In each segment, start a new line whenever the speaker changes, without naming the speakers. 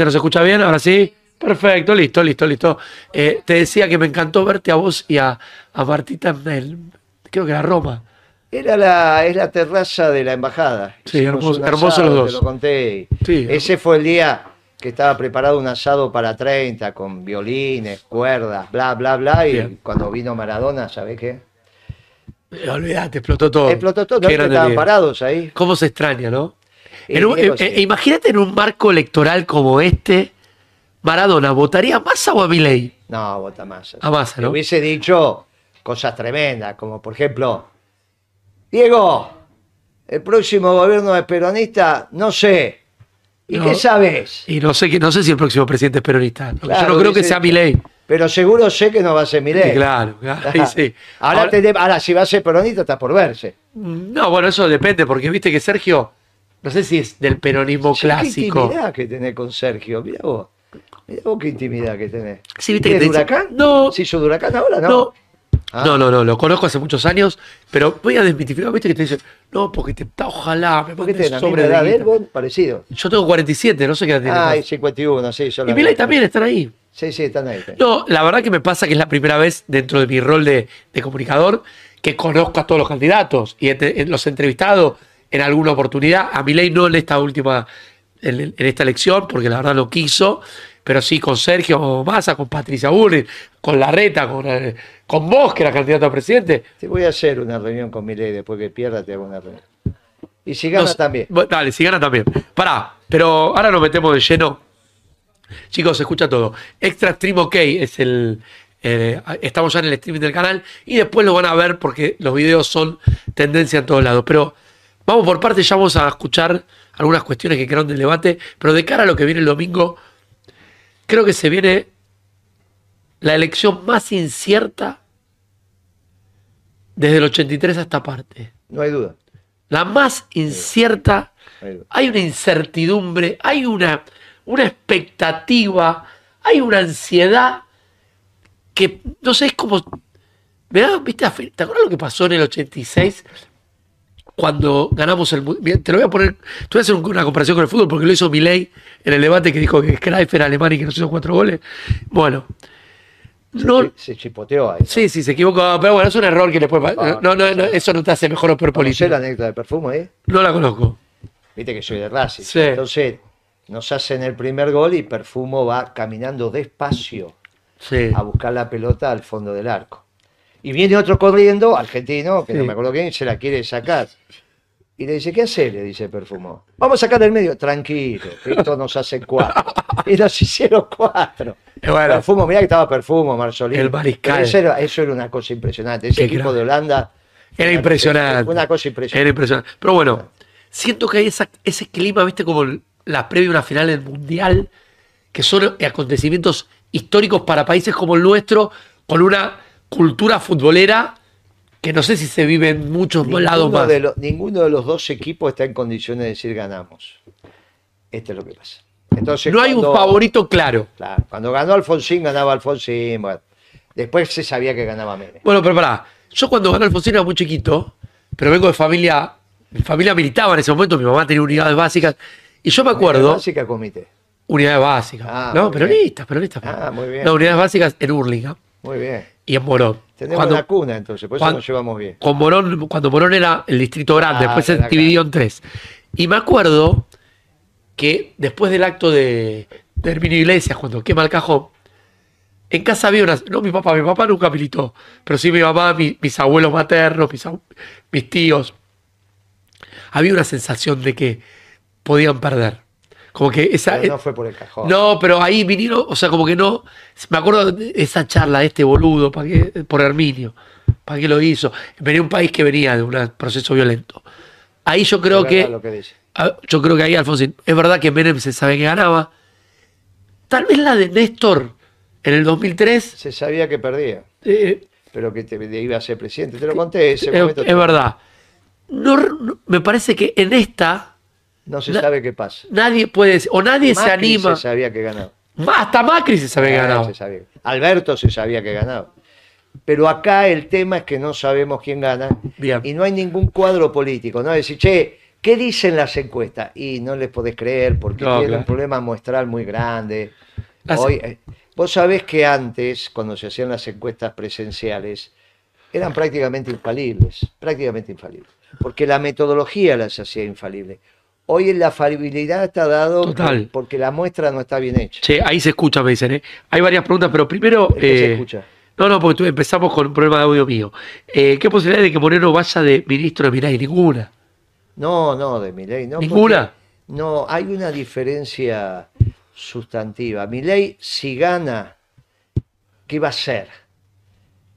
¿Se nos escucha bien? Ahora sí. Perfecto, listo, listo, listo. Eh, te decía que me encantó verte a vos y a, a Martita en el, creo que era Roma.
Era la, es la terraza de la embajada.
Sí, hermoso-
asado,
los dos.
Te lo conté.
Sí.
Ese fue el día que estaba preparado un asado para 30 con violines, cuerdas, bla, bla, bla. Y
Bien.
cuando vino Maradona, ¿sabés qué?
Eh, olvidate, explotó todo.
Explotó todo,
Qué
estaban parados ahí.
¿Cómo se extraña, no? En un- eh, eh, imagínate en un marco electoral como este, Maradona, ¿votaría a Massa o a Milei?
No, vota más.
A Massa,
Le
¿no?
hubiese dicho cosas tremendas, como por ejemplo, Diego, el próximo gobierno es peronista, no sé. ¿Y
No.
qué sabes?
Y no sé, que, no sé si el próximo presidente es peronista. Yo
Claro,
no creo que sea Milei.
Pero seguro sé que no va a ser Milei.
Sí, claro, claro, ahí sí.
Ahora,
Ahora-
te- ahora, si va a ser peronista está por verse.
No, bueno, eso depende, porque viste que Sergio, no sé si es del peronismo
Sí, Qué
clásico.
intimidad que tenés con Sergio, mirá vos. Mirá vos qué intimidad que tenés.
Sí, viste
¿Y
que
es
te
de
dice-
huracán?
No.
¿Se hizo de huracán ahora? No.
No,
Ah.
no, no, no, lo conozco hace muchos años, pero voy a desmitificar, viste que te dicen, no, porque te ojalá, me
¿Por qué
mandes
tenés la
sobre
edad
de
él,
guita".
vos? Parecido.
Yo tengo 47, no sé qué edad tiene.
Ah, y
más.
51, sí. yo
y
la-
Milei también están ahí.
Sí, sí, están ahí.
No, la verdad que me pasa que es la primera vez dentro de mi rol de, de comunicador que conozco a todos los candidatos y los he entrevistado en alguna oportunidad. A Milei no en esta última, en, en esta elección, porque la verdad no quiso, pero sí con Sergio Massa, con Patricia Bullrich, con Larreta, con, eh, con vos, que era candidato a presidente.
Te voy a hacer una reunión con Milei después que pierda, te hago una reunión. Y si gana
No
también.
Dale, si gana también. Pará, pero ahora nos metemos de lleno. Chicos, se escucha todo. Extra Stream OK es el. eh, estamos ya en el streaming del canal y después lo van a ver porque los videos son tendencia en todos lados. Pero vamos por partes, ya vamos a escuchar algunas cuestiones que quedaron del debate. Pero de cara a lo que viene el domingo, creo que se viene la elección más incierta desde el 83 a esta parte.
No hay duda.
La más incierta
no hay duda.
hay una incertidumbre, hay una, una expectativa, hay una ansiedad que, no sé, es como... ¿viste? ¿Te acuerdas lo que pasó en el 86? Cuando ganamos el... Te lo voy a poner... Te voy a hacer un- una comparación con el fútbol porque lo hizo Milei en el debate que dijo que Cruyff era alemán y que nos hizo cuatro goles. Bueno. No,
Se, se chipoteó ahí.
sí, sí, se equivocó, pero bueno, es un error que le puede
Ah,
No, no, no, eso no te hace mejor o peor
¿Conocés
político.
la anécdota de perfume ahí?
No la conozco.
Viste que soy de Racing.
Sí.
Entonces, nos hacen el primer gol y Perfumo va caminando despacio
Sí.
a buscar la pelota al fondo del arco. Y viene otro corriendo, argentino, que no me acuerdo quién, se la quiere sacar. Y le dice, ¿qué hace? Le dice Perfumo. Vamos a sacar del medio. Tranquilo, que esto nos hace cuatro. Y nos hicieron cuatro.
Bueno.
Perfumo, mirá que estaba Perfumo, Marzolini.
El mariscal.
Eso era, eso era una cosa impresionante. Ese
Qué
equipo de Holanda.
Era impresionante.
Una cosa impresionante.
Era impresionante. Pero bueno, siento que hay esa- ese clima, viste, como la previa a una final del Mundial, que son acontecimientos históricos para países como el nuestro, con una cultura futbolera que no sé si se vive en muchos lados más.
de, ninguno de los dos equipos está en condiciones de decir ganamos. Esto es lo que pasa. Entonces,
No hay un favorito claro.
Claro, cuando ganó Alfonsín, ganaba Alfonsín. bueno. Después se sabía que ganaba Menem.
Bueno, pero pará. Yo cuando ganó Alfonsín era muy chiquito, pero vengo de familia. Mi familia militaba en ese momento, mi mamá tenía unidades básicas. Y yo me acuerdo.
Básica comité.
Unidades básicas.
Ah,
no, peronistas, peronistas.
Ah, muy bien.
No, unidades básicas en Hurlingham
Muy bien.
Y en Morón.
Tenemos
Cuando-
una cuna entonces, por eso
cuando-
nos llevamos bien.
con Morón, cuando Morón era el distrito grande,
Ah,
después se dividió en tres. Y me acuerdo que después del acto de, de Herminio Iglesias, cuando quema el cajón, en casa había una. No mi papá, mi papá nunca militó, pero sí mi mamá, mi- mis abuelos maternos, mis, mis tíos. Había una sensación de que podían perder. Como que esa.
Pero no fue por el cajón.
No, pero ahí vinieron, o sea, como que no. Me acuerdo de esa charla de este boludo ¿para qué? por Herminio. ¿Para qué lo hizo? Venía un país que venía de un proceso violento. Ahí yo creo
Es
que.
lo que dice.
Yo creo que ahí, Alfonsín. Es verdad que Menem se sabe que ganaba. Tal vez la de Néstor en el 2003.
Se sabía que perdía,
eh,
pero que te, iba a ser presidente. Te lo conté ese
es,
momento.
es verdad. No, no- me parece que en esta
No se
Na-
sabe qué pasa.
nadie puede decir, o nadie se anima.
Se sabía que ganaba.
Hasta Macri se sabe que
Ah,
ganaba.
se sabía. Alberto se sabía que ganaba. Pero acá el tema es que no sabemos quién gana
Bien.
y no hay ningún cuadro político. No es decir, che, ¿Qué dicen las encuestas? Y no les podés creer porque
No,
tienen
claro.
un problema muestral muy grande.
Las-
Hoy, eh, vos sabés que antes, cuando se hacían las encuestas presenciales, eran prácticamente infalibles, prácticamente infalibles, porque la metodología las hacía infalibles. Hoy la falibilidad está dado
Total.
porque la muestra no está bien hecha.
Che, ahí se escucha, me dicen, ¿eh? Hay varias preguntas, pero primero.
¿De qué se
eh,
escucha?
No, no, porque tú- empezamos con un problema de audio mío. Eh, ¿Qué posibilidad de que Moreno vaya de ministro de Milay? Ninguna.
No, no, de mi ley. No,
¿Ninguna?
No, hay una diferencia sustantiva. Mi ley, si gana, ¿qué va a hacer?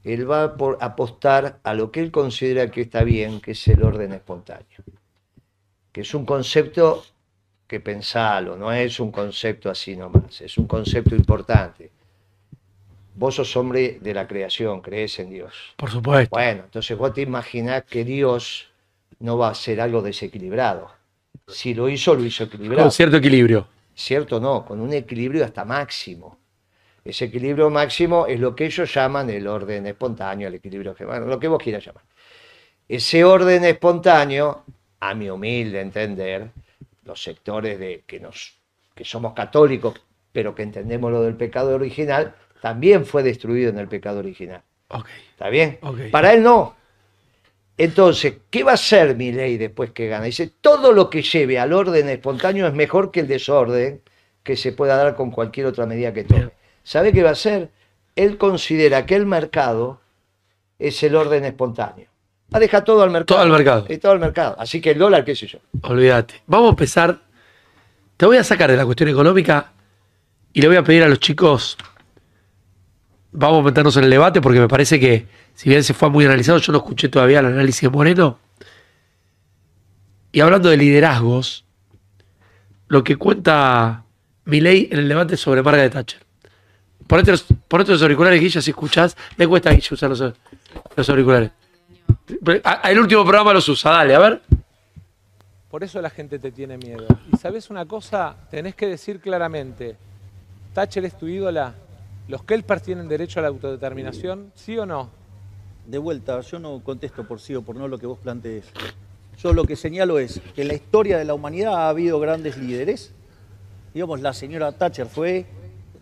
Él va a por apostar a lo que él considera que está bien, que es el orden espontáneo. Que es un concepto que pensalo, no es un concepto así nomás, es un concepto importante. Vos sos hombre de la creación, crees en Dios.
Por supuesto.
Bueno, entonces vos te imaginás que Dios no va a hacer algo desequilibrado. Si lo hizo, lo hizo equilibrado.
Con cierto equilibrio.
¿Cierto? No, con un equilibrio hasta máximo. Ese equilibrio máximo es lo que ellos llaman el orden espontáneo, el equilibrio bueno, lo que vos quieras llamar. Ese orden espontáneo, a mi humilde entender, los sectores de que nos que somos católicos, pero que entendemos lo del pecado original, también fue destruido en el pecado original.
Ok.
¿Está bien?
Ok.
Para él no. Entonces, ¿qué va a hacer mi ley después que gana? Dice, todo lo que lleve al orden espontáneo es mejor que el desorden que se pueda dar con cualquier otra medida que tome. ¿Sabe qué va a hacer? Él considera que el mercado es el orden espontáneo. Va a dejar todo al mercado.
Todo al mercado.
Y todo al mercado. Así que el dólar, qué sé yo.
Olvídate. Vamos a empezar. Te voy a sacar de la cuestión económica y le voy a pedir a los chicos. Vamos a meternos en el debate porque me parece que, si bien se fue muy analizado, yo no escuché todavía el análisis de Moreno. Y hablando de liderazgos, lo que cuenta Milei en el debate sobre Margaret Thatcher. Ponete los, ponete los auriculares, Guilla, si escuchás. Le cuesta a Guilla usar los, los auriculares. A- a- El último programa los usa, dale, a ver.
Por eso la gente te tiene miedo. Y sabes una cosa, tenés que decir claramente, Thatcher es tu ídola, los Kelpers tienen derecho a la autodeterminación, ¿sí o no?
De vuelta, yo no contesto por sí o por no lo que vos plantees. Yo lo que señalo es que en la historia de la humanidad ha habido grandes líderes. Digamos, la señora Thatcher fue,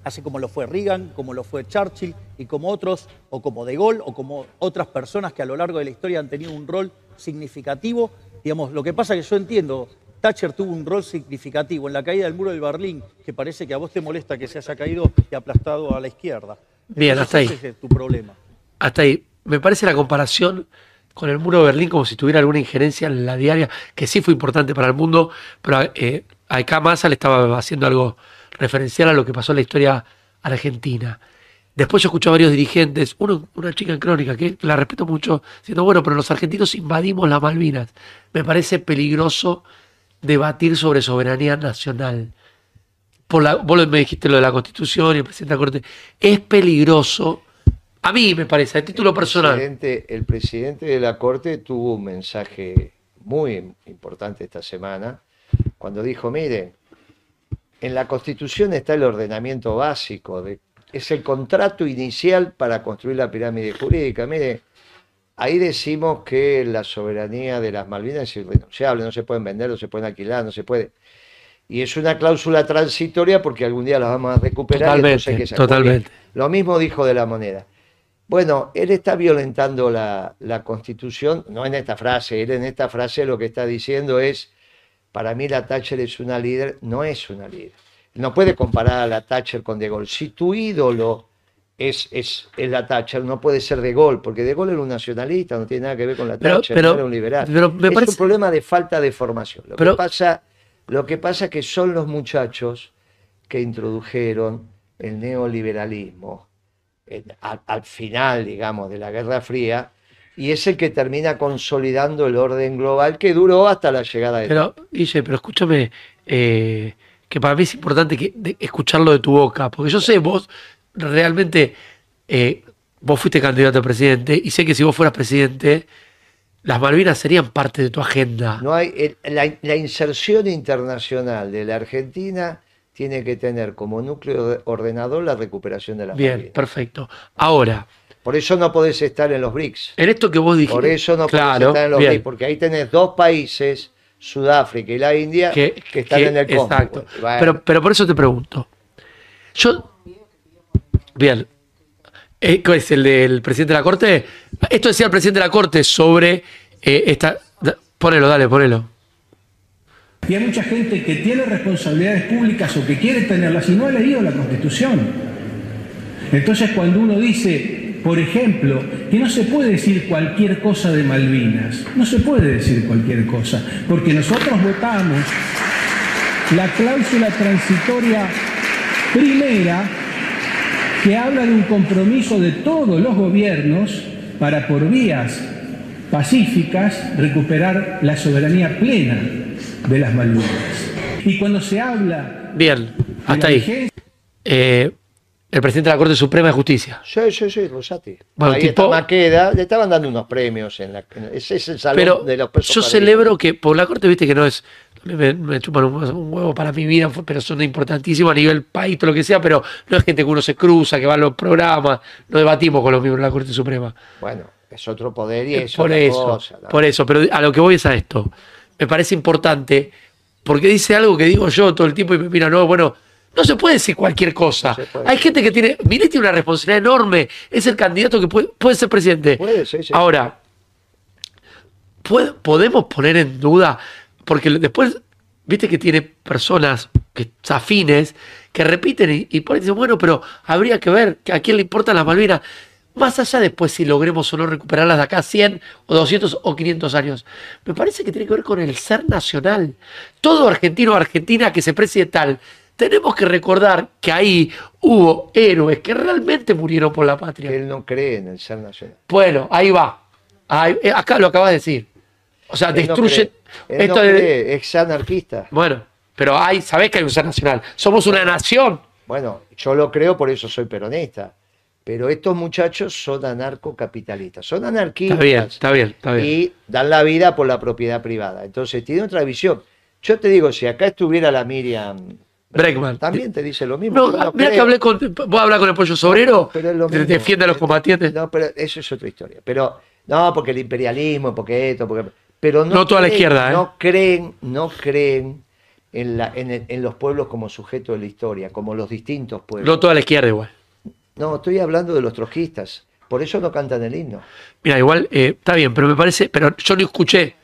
así como lo fue Reagan, como lo fue Churchill y como otros, o como De Gaulle, o como otras personas que a lo largo de la historia han tenido un rol significativo. Digamos, lo que pasa es que yo entiendo, Thatcher tuvo un rol significativo en la caída del muro del Berlín, que parece que a vos te molesta que se haya caído y aplastado a la izquierda.
Bien,
Entonces,
hasta ahí.
ese es tu problema.
hasta ahí. Me parece la comparación con el muro de Berlín como si tuviera alguna injerencia en la diaria, que sí fue importante para el mundo, pero eh, acá Massa le estaba haciendo algo referencial a lo que pasó en la historia argentina. Después yo escuché a varios dirigentes, uno, una chica en crónica que la respeto mucho, diciendo, bueno, pero los argentinos invadimos las Malvinas. Me parece peligroso debatir sobre soberanía nacional. Por la, vos me dijiste lo de la Constitución y el presidente de la Corte. Es peligroso, a mí me parece, a título personal.
presidente- el presidente de la Corte tuvo un mensaje muy importante esta semana cuando dijo, miren, en la Constitución está el ordenamiento básico, de- es el contrato inicial para construir la pirámide jurídica. Mire, ahí decimos que la soberanía de las Malvinas es irrenunciable, no se pueden vender, no se pueden alquilar, no se puede... Y es una cláusula transitoria porque algún día las vamos a recuperar. y
Totalmente,
que sacar.
totalmente.
Lo mismo dijo de la moneda. Bueno, él está violentando la, la constitución, no en esta frase, él en esta frase lo que está diciendo es, para mí la Thatcher es una líder, no es una líder. No puede comparar a la Thatcher con De Gaulle. Si tu ídolo es, es, es la Thatcher, no puede ser De Gaulle, porque De Gaulle era un nacionalista, no tiene nada que ver con la
Pero-
Thatcher,
pero-
era un liberal.
pero me
es un problema de falta de formación. Lo,
Pero-
que pasa, lo que pasa es que son los muchachos que introdujeron el neoliberalismo al, al final, digamos, de la Guerra Fría, y es el que termina consolidando el orden global que duró hasta la llegada de
Pero, Guille, pero escúchame, eh, que para mí es importante que, de- escucharlo de tu boca, porque yo sé, vos realmente, eh, vos fuiste candidato a presidente, y sé que si vos fueras presidente, las Malvinas serían parte de tu agenda.
No hay, el- la, la inserción internacional de la Argentina tiene que tener como núcleo de- ordenador la recuperación de la
Bien, perfecto. Ahora,
Por eso no podés estar en los BRICS.
en esto que vos dijiste,
Por eso no podés
claro,
estar en los
bien,
BRICS, porque ahí tenés dos países Sudáfrica y la India que, están
que-
en el Congo.
Exacto.
Bueno,
Pero, pero por eso te pregunto. Yo. Bien. Eh, ¿Cuál es el del presidente de la Corte? Esto decía el presidente de la Corte sobre eh, esta. da- Ponelo, dale, ponelo.
Y hay mucha gente que tiene responsabilidades públicas o que quiere tenerlas y no ha leído la Constitución. Entonces cuando uno dice, por ejemplo, que no se puede decir cualquier cosa de Malvinas, no se puede decir cualquier cosa, porque nosotros votamos la cláusula transitoria primera que habla de un compromiso de todos los gobiernos para por vías pacíficas recuperar la soberanía plena de las Malvinas. Y cuando se habla
Bien, hasta ahí. Eh, el presidente de la Corte Suprema de Justicia.
Sí, sí, sí, Rosati.
Bueno,
Ahí
tipo-
está Maqueda, le estaban dando unos premios en la. en- ese es el salón
Pero
de los pesos
yo celebro que por la Corte, viste que no es. Me, me chupan un, un huevo para mi vida, pero son importantísimos a nivel país, todo lo que sea, pero no es gente que uno se cruza, que va a los programas, no debatimos con los miembros de la Corte Suprema.
Bueno, es otro poder y es
por
otra
eso,
cosa, ¿no?
por eso, pero a lo que voy es a esto. Me parece importante, porque dice algo que digo yo todo el tiempo y me mira, no, bueno, no se puede decir cualquier cosa.
No.
Hay gente que tiene, Milei tiene una responsabilidad enorme, es el candidato que puede, puede ser presidente.
Puede, sí, sí.
Ahora, ¿puede- podemos poner en duda, porque después, viste que tiene personas que afines que repiten y, y por ahí dicen, bueno, pero habría que ver que a quién le importan las Malvinas. Más allá después si logremos o no recuperarlas de acá 100 o 200 o 500 años. Me parece que tiene que ver con el ser nacional. Todo argentino o argentina que se precie tal, tenemos que recordar que ahí hubo héroes que realmente murieron por la patria.
Él no cree en el ser nacional.
Bueno, ahí va. Ahí- eh, acá lo acabas de decir. O sea,
Él
destruye.
Él
esto
no cree, es anarquista.
Bueno, pero hay, sabés que hay un ser nacional. Somos una nación.
Bueno, yo lo creo, por eso soy peronista. Pero estos muchachos son anarcocapitalistas, son anarquistas.
Está bien, está bien, está bien.
Y dan la vida por la propiedad privada. Entonces, tiene otra visión. Yo te digo, si acá estuviera la Miriam
Breckman.
también te dice lo mismo.
No, mira que hablé con. ¿Vos hablar con el pollo sobrero?
Pero es lo mismo.
Defiende a los combatientes.
No, pero eso es otra historia. Pero, no, porque el imperialismo, porque esto, porque. Pero no,
No toda la
creen-
izquierda, ¿eh?
No creen, no creen en, la, en, el- en los pueblos como sujeto de la historia, como los distintos pueblos.
No toda la izquierda igual.
No, estoy hablando de los trotskistas. Por eso no cantan el himno.
Mira, igual eh, está bien, pero me parece. Pero yo no escuché.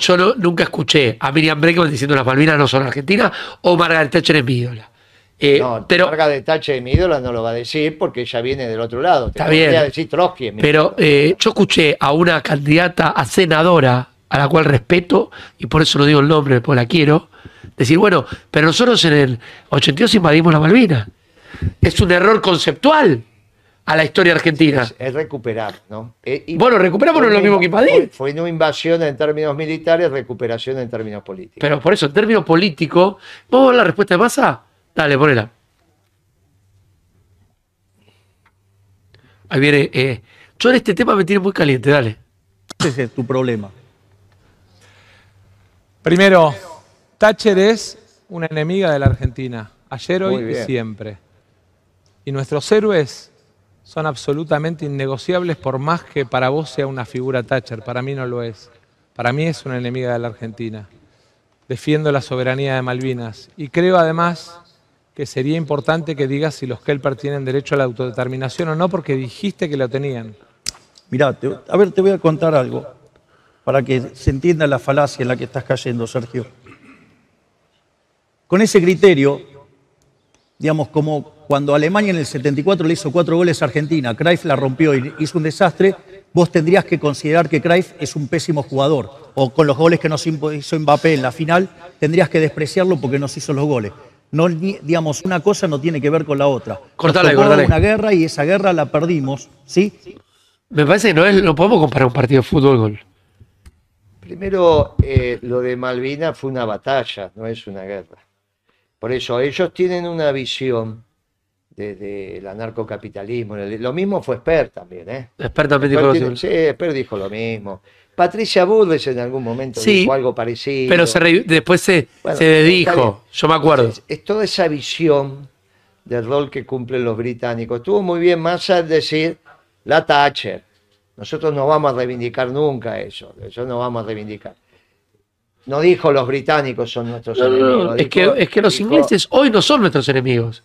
Yo no- nunca escuché a Miriam Breckman diciendo las Malvinas no son argentinas o Margaret Thatcher es mi ídola. Eh,
no,
pero,
Margaret Thatcher de mi ídola no lo va a decir porque ella viene del otro lado. Te
Está bien.
decir Trotsky.
Pero eh, yo escuché a una candidata a senadora, a la cual respeto, y por eso no digo el nombre, porque la quiero, decir, bueno, pero nosotros en el 82 invadimos la Malvinas. Es un error conceptual a la historia argentina.
es, es recuperar, ¿no? Eh, y-
Bueno, recuperamos no es lo mismo que invadir.
Fue, fue no invasión en términos militares, recuperación en términos políticos.
Pero por eso, en términos políticos, ¿vamos a ver la respuesta de masa? Dale, ponela. Ahí viene. eh, yo en este tema me tiene muy caliente, dale.
Ese es tu problema.
Primero, Thatcher es una enemiga de la Argentina, ayer, hoy y siempre. Y nuestros héroes son absolutamente innegociables por más que para vos sea una figura Thatcher, para mí no lo es. Para mí es una enemiga de la Argentina. Defiendo la soberanía de Malvinas y creo además que sería importante que digas si los Kelper tienen derecho a la autodeterminación o no, porque dijiste que lo tenían.
Mirá, a ver, te voy a contar algo para que se entienda la falacia en la que estás cayendo, Sergio. Con ese criterio, digamos, como cuando Alemania en el 74 le hizo cuatro goles a Argentina, Cruyff la rompió y hizo un desastre, vos tendrías que considerar que Cruyff es un pésimo jugador. O con los goles que nos hizo Mbappé en la final, tendrías que despreciarlo porque nos hizo los goles. No, digamos, una cosa no tiene que ver con la otra. Nos
Cortale,
tocó
cortale.
una guerra y esa guerra la perdimos, ¿sí?
Me parece que no, es, no podemos comparar un partido de fútbol.
Primero, eh, lo de Malvinas fue una batalla, no es una guerra. Por eso ellos tienen una visión del anarcocapitalismo. Lo mismo fue Esper también, ¿eh? Esper
dijo
tiene-
lo-
sí, Esper dijo lo mismo. Patricia Burles en algún momento
Sí,
dijo algo parecido.
Pero se re- después se,
Bueno,
se dedijo, yo me acuerdo.
Es, es toda esa visión del rol que cumplen los británicos. Estuvo muy bien más al decir la Thatcher. Nosotros no vamos a reivindicar nunca eso. Eso no vamos a reivindicar. No dijo los británicos son nuestros
No, no,
enemigos.
es, que,
dijo-
es que los
dijo-
ingleses hoy no son nuestros enemigos.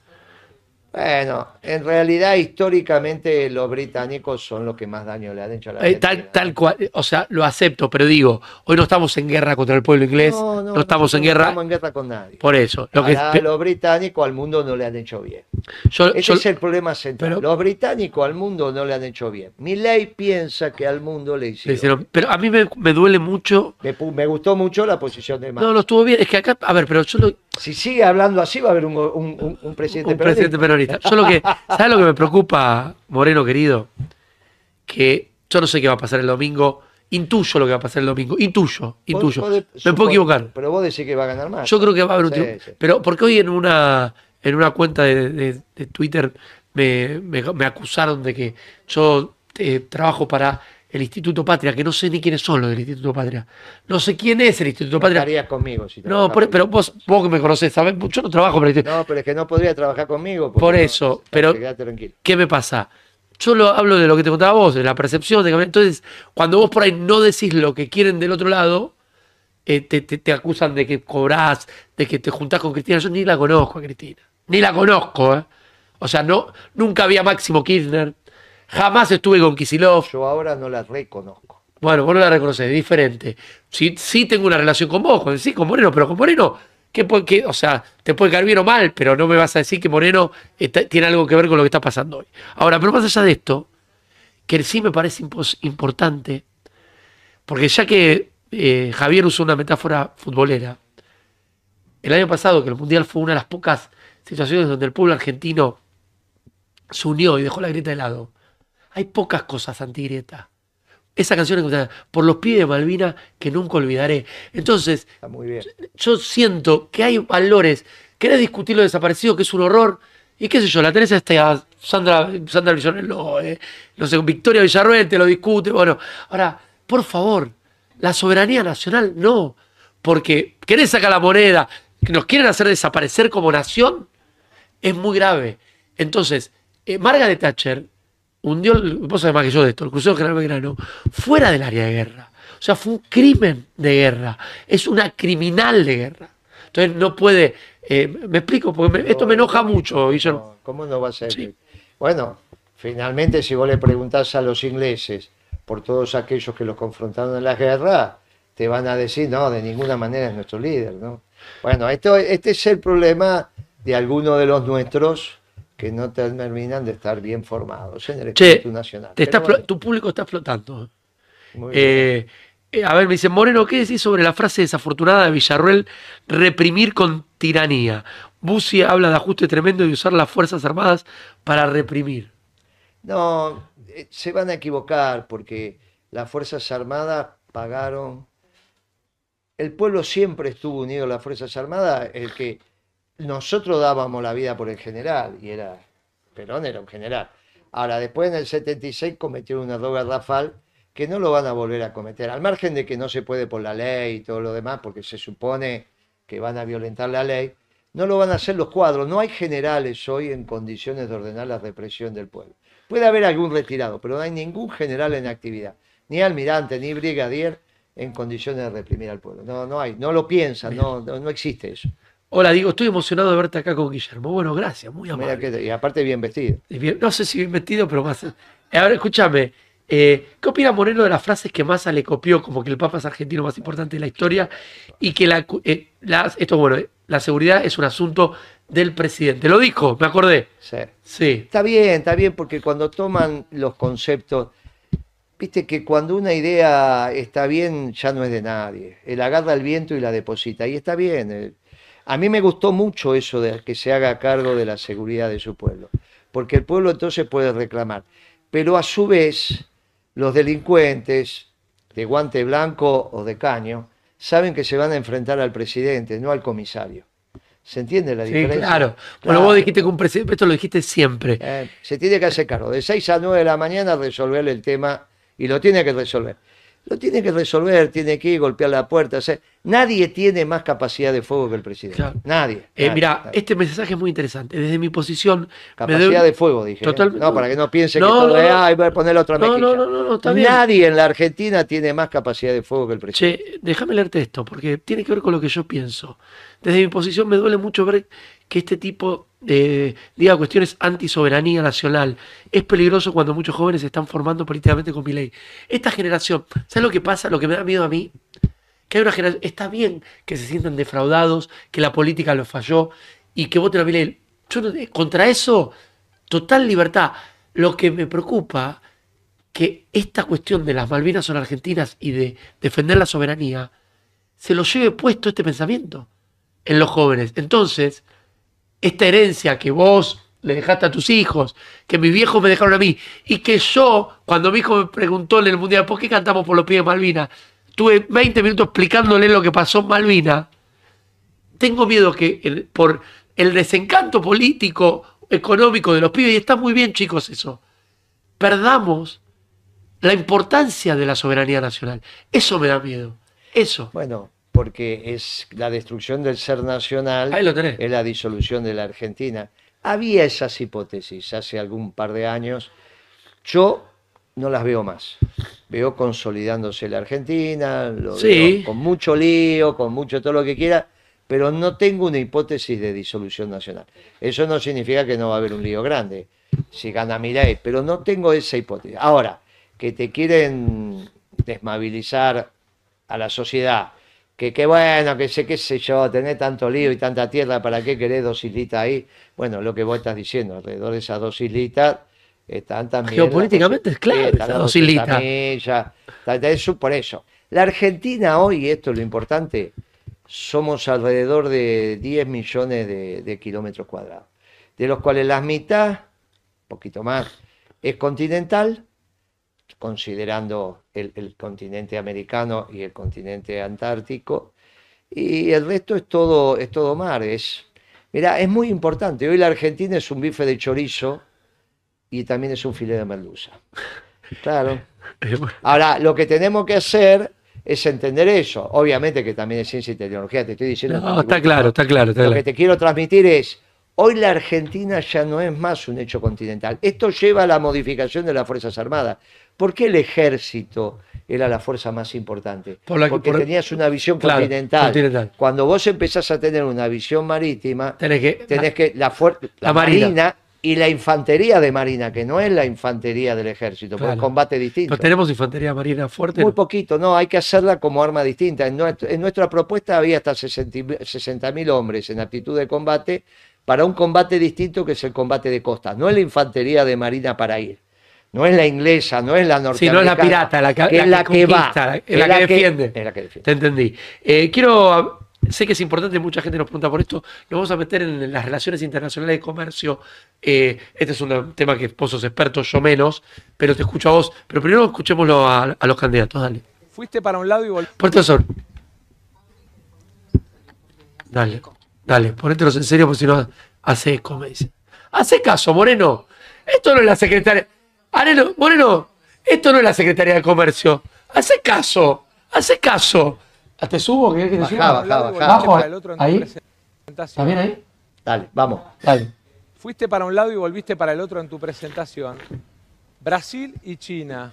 Bueno, en realidad históricamente los británicos son los que más daño le han hecho a la
Eh, tal, tal cual, o sea, lo acepto, pero digo, hoy no estamos en guerra contra el pueblo inglés, no, estamos en guerra
estamos en guerra con nadie.
por eso. Lo que,
los británicos al mundo no le han hecho bien.
yo-
Ese
yo-
es el problema central.
pero-
los británicos al mundo no le han hecho bien. Milley piensa que al mundo le
le
hicieron.
hicieron- pero a mí me, me duele mucho.
Me, me gustó mucho la posición de Macri.
No, no estuvo bien. Es que acá, a ver, pero yo lo,
Si sigue hablando así va a haber un, un- un- un presidente
un presidente peronista. Yo lo que, ¿sabes lo que me preocupa, Moreno querido? Que yo no sé qué va a pasar el domingo. Intuyo lo que va a pasar el domingo. Intuyo, intuyo.
Vos
me puedo equivocar.
Pero vos decís que va a ganar más.
Yo creo que va a haber un
Sí, sí.
Pero porque hoy en una, en una cuenta de, de- de Twitter me, me- me acusaron de que yo eh, trabajo para el Instituto Patria, que no sé ni quiénes son los del Instituto Patria. No sé quién es el Instituto Patria.
Estarías conmigo. Si
No, por- pero vos, vos que me conocés, ¿sabés? Yo no trabajo para el Instituto.
No, pero es que no podría trabajar conmigo. porque
Por
no,
eso,
está-
pero-. ¿Qué me pasa? Yo lo hablo de lo que te contaba vos, de la percepción. De que, entonces, cuando vos por ahí no decís lo que quieren del otro lado, eh, te, te- te acusan de que cobrás, de que te juntás con Cristina. Yo ni la conozco a Cristina. Ni la conozco, ¿eh? O sea, no, nunca vi a Máximo Kirchner. Jamás estuve con Kisilov.
Yo ahora no la reconozco.
Bueno, vos no la reconoces, es diferente. Sí, sí tengo una relación con vos, con, sí, con Moreno, pero con Moreno, ¿qué, puede- qué- o sea, te puede caer bien o mal, pero no me vas a decir que Moreno está- tiene algo que ver con lo que está pasando hoy. Ahora, pero más allá de esto, que sí me parece importante, porque ya que eh, Javier usó una metáfora futbolera, el año pasado, que el Mundial fue una de las pocas situaciones donde el pueblo argentino se unió y dejó la grieta de lado, hay pocas cosas anti-grieta. Esa canción es por los pibes de Malvina que nunca olvidaré. Entonces,
Está muy bien.
yo siento que hay valores. Querés discutir lo desaparecido, que es un horror. Y qué sé yo, la tenés a esta Sandra, Sandra Villarreal, eh, no sé, Victoria Villarruel te lo discute. Bueno, ahora, por favor, la soberanía nacional no. Porque querés sacar la moneda, que nos quieren hacer desaparecer como nación, es muy grave. Entonces, eh, Margaret Thatcher hundió, el- vos sabés más que yo de esto, el crucero General Belgrano, fuera del área de guerra. O sea, fue un crimen de guerra. Es una criminal de guerra. Entonces no puede. eh, me explico, porque me- esto me enoja mucho, Guillermo.
No, ¿Cómo no va a ser?
Sí.
Bueno, finalmente si vos le preguntás a los ingleses por todos aquellos que los confrontaron en la guerra, te van a decir, no, de ninguna manera es nuestro líder, ¿no? Bueno, esto, este es el problema de algunos de los nuestros que no terminan de estar bien formados en el
Che,
espíritu nacional.
te está
Pero
flo-
bueno,
tu público está flotando.
bien.
Eh, eh, a ver, me dice Moreno, ¿qué decís sobre la frase desafortunada de Villarruel, reprimir con tiranía? Bussi habla de ajuste tremendo y usar las Fuerzas Armadas para reprimir.
No, eh, se van a equivocar porque las Fuerzas Armadas pagaron. El pueblo siempre estuvo unido a las Fuerzas Armadas, el que nosotros dábamos la vida por el general, y era Perón era un general. Ahora, después en el 76 cometieron un error garrafal que no lo van a volver a cometer, al margen de que no se puede por la ley y todo lo demás, porque se supone que van a violentar la ley, no lo van a hacer los cuadros. No hay generales hoy en condiciones de ordenar la represión del pueblo. Puede haber algún retirado, pero no hay ningún general en actividad, ni almirante, ni brigadier en condiciones de reprimir al pueblo. No, no hay, no lo piensan, no, no, no existe eso.
Hola, digo, estoy emocionado de verte acá con Guillermo. Bueno, gracias, muy
Mira
amable.
que- y aparte bien vestido.
Eh, bien, no sé si bien metido, pero más. Eh, Ahora, escúchame. eh, ¿Qué opina Moreno de las frases que Massa le copió, como que el Papa es argentino más importante de la historia y que la, eh, la- esto es bueno, eh, la seguridad es un asunto del presidente? Lo dijo, me acordé.
Sí.
Sí,
Está bien, está bien, porque cuando toman los conceptos, viste que cuando una idea está bien, ya no es de nadie. Él agarra el viento y la deposita, y está bien. A mí me gustó mucho eso de que se haga cargo de la seguridad de su pueblo, porque el pueblo entonces puede reclamar. Pero a su vez, los delincuentes de guante blanco o de caño saben que se van a enfrentar al presidente, no al comisario. ¿Se entiende la
sí,
diferencia?
claro. Bueno, vos dijiste que un presidente, esto lo dijiste siempre.
Eh, se tiene que hacer cargo. De 6 a 9 de la mañana resolver el tema y lo tiene que resolver. Lo tiene que resolver, tiene que ir, golpear la puerta. o sea, nadie tiene más capacidad de fuego que el presidente.
Claro.
Nadie.
Eh,
nadie,
mira, este mensaje es muy interesante. Desde mi posición.
Capacidad
doy-
de fuego, dije. ¿eh?
Totalmente.
No, para que no piense
No,
que todo
no,
es, ay, voy a poner otra
No,
mejilla.
no, no, no, no, está bien.
Nadie en la Argentina tiene más capacidad de fuego que el presidente.
Che, déjame leerte esto, porque tiene que ver con lo que yo pienso. Desde mi posición me duele mucho ver que este tipo de, diga cuestiones anti-soberanía nacional es peligroso cuando muchos jóvenes se están formando políticamente con mi ley. Esta generación, ¿sabes lo que pasa? Lo que me da miedo a mí, que hay una generación, está bien que se sientan defraudados, que la política los falló y que voten a mi ley. No- contra eso, total libertad. Lo que me preocupa que esta cuestión de las Malvinas son argentinas y de defender la soberanía se lo lleve puesto este pensamiento en los jóvenes. Entonces, esta herencia que vos le dejaste a tus hijos, que mis viejos me dejaron a mí, y que yo, cuando mi hijo me preguntó en el Mundial, ¿por qué cantamos por los pies de Malvinas? Tuve 20 minutos explicándole lo que pasó en Malvinas. Tengo miedo que por el desencanto político, económico de los pibes, y está muy bien chicos eso, perdamos la importancia de la soberanía nacional. Eso me da miedo. Eso.
Bueno, porque es la destrucción del ser nacional,
Ahí lo tenés.
es la disolución de la Argentina. Había esas hipótesis hace algún par de años. Yo no las veo más. Veo consolidándose la Argentina, lo
Sí.
veo con mucho lío, con mucho todo lo que quiera, pero no tengo una hipótesis de disolución nacional. Eso no significa que no va a haber un lío grande si gana Milei, pero no tengo esa hipótesis. Ahora, que te quieren desmovilizar a la sociedad, que qué bueno, que sé qué sé yo, tener tanto lío y tanta tierra, ¿para qué querés dos islitas ahí? Bueno, lo que vos estás diciendo, alrededor de esas dos islitas están también...
Geopolíticamente es clave
están
esas dos
200
islitas.
millas, está- está eso por eso. La Argentina hoy, esto es lo importante, somos alrededor de 10 millones de, de kilómetros cuadrados, de los cuales la mitad, poquito más, es continental, considerando el, el continente americano y el continente antártico, y el resto es todo, es todo mar. Es, mira, es muy importante. Hoy la Argentina es un bife de chorizo y también es un filete de merluza. Claro. Ahora, lo que tenemos que hacer es entender eso. Obviamente que también es ciencia y tecnología, te estoy diciendo.
No, está claro, está claro, está
Lo que te quiero transmitir es, hoy la Argentina ya no es más un hecho continental. Esto lleva a la modificación de las Fuerzas Armadas. ¿Por qué el ejército era la fuerza más importante?
Por la que-
Porque
por-
tenías una visión
Claro,
continental.
continental.
Cuando vos empezás a tener una visión marítima,
Tenés que.
tenés que la, la
La marina.
marina. y la infantería de marina, que no es la infantería del ejército, porque
Claro.
es combate distinto.
Pero tenemos infantería marina fuerte.
Muy poquito, no, hay que hacerla como arma distinta. En, nuestro- en nuestra propuesta había hasta 60.000 hombres en actitud de combate para un combate distinto que es el combate de costa. No es la infantería de marina para ir. No es la inglesa, no es la
Sí,
norteamericana.
no es la pirata, la que,
la que va.
conquista, la- es
es
la, que defiende.
Es la que defiende.
Te entendí. Eh, quiero, sé que es importante, mucha gente nos pregunta por esto, nos vamos a meter en las relaciones internacionales de comercio. Eh, este es un tema que vos sos experto, yo menos, pero te escucho a vos. Pero primero escuchémoslo a, a los candidatos, dale.
Fuiste para un lado y volviste.
Puerto Sol. Dale, dale, ponételos en serio porque si no hace eco, me dice. Hace caso, Moreno. Esto no es la secretaria. Areno, Moreno, esto no es la Secretaría de Comercio. Hace caso, hace caso. ¿Ah, ¿Te subo? ¿Querés que te
Bajá,
suba?
bajá, bajá.
Bajo, ahí. ¿Está bien ahí?
Dale, vamos.
Dale.
Fuiste para un lado y volviste para el otro en tu presentación. Brasil y China.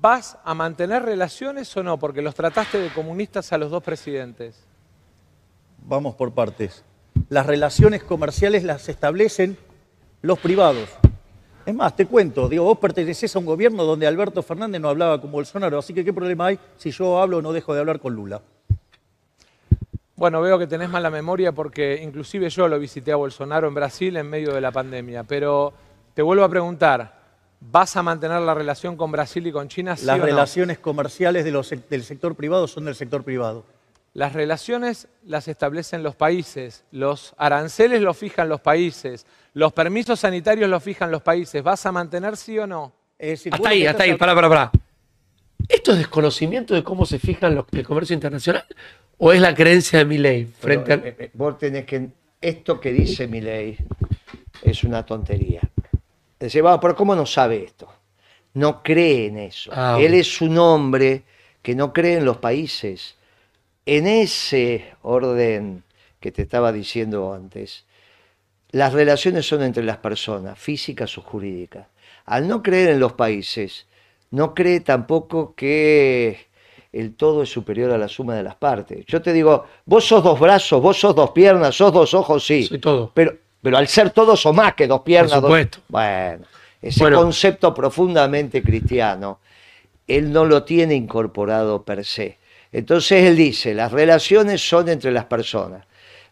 ¿Vas a mantener relaciones o no? Porque los trataste de comunistas a los dos presidentes.
Vamos por partes. Las relaciones comerciales las establecen los privados. Es más, te cuento, digo, vos pertenecés a un gobierno donde Alberto Fernández no hablaba con Bolsonaro, así que ¿qué problema hay si yo hablo o no dejo de hablar con Lula?
Bueno, veo que tenés mala memoria porque inclusive yo lo visité a Bolsonaro en Brasil en medio de la pandemia. Pero te vuelvo a preguntar, ¿vas a mantener la relación con Brasil y con China? sí
Las
o no?
relaciones comerciales de los sec- del sector privado son del sector privado.
Las relaciones las establecen los países, los aranceles los fijan los países, los permisos sanitarios los fijan los países. ¿Vas a mantener sí o no?
Es decir,
Hasta ahí, hasta ahí, pará, pará, pará. ¿Esto es desconocimiento de cómo se fijan los, el comercio internacional? ¿O es la creencia de mi ley
Pero,
frente a...
eh, eh, vos tenés que. Esto que dice mi ley es una tontería. Dice, va, pero ¿cómo no sabe esto? no cree en eso.
Ah,
Él es un hombre que no cree en los países. En ese orden que te estaba diciendo antes, las relaciones son entre las personas, físicas o jurídicas. Al no creer en los países, no cree tampoco que el todo es superior a la suma de las partes. Yo te digo, vos sos dos brazos, vos sos dos piernas, sos dos ojos, sí.
Soy todo.
Pero, pero al ser todo sos más que dos piernas.
Por
dos-
supuesto.
Bueno, ese
Bueno.
concepto profundamente cristiano, él no lo tiene incorporado per se. Entonces él dice, las relaciones son entre las personas.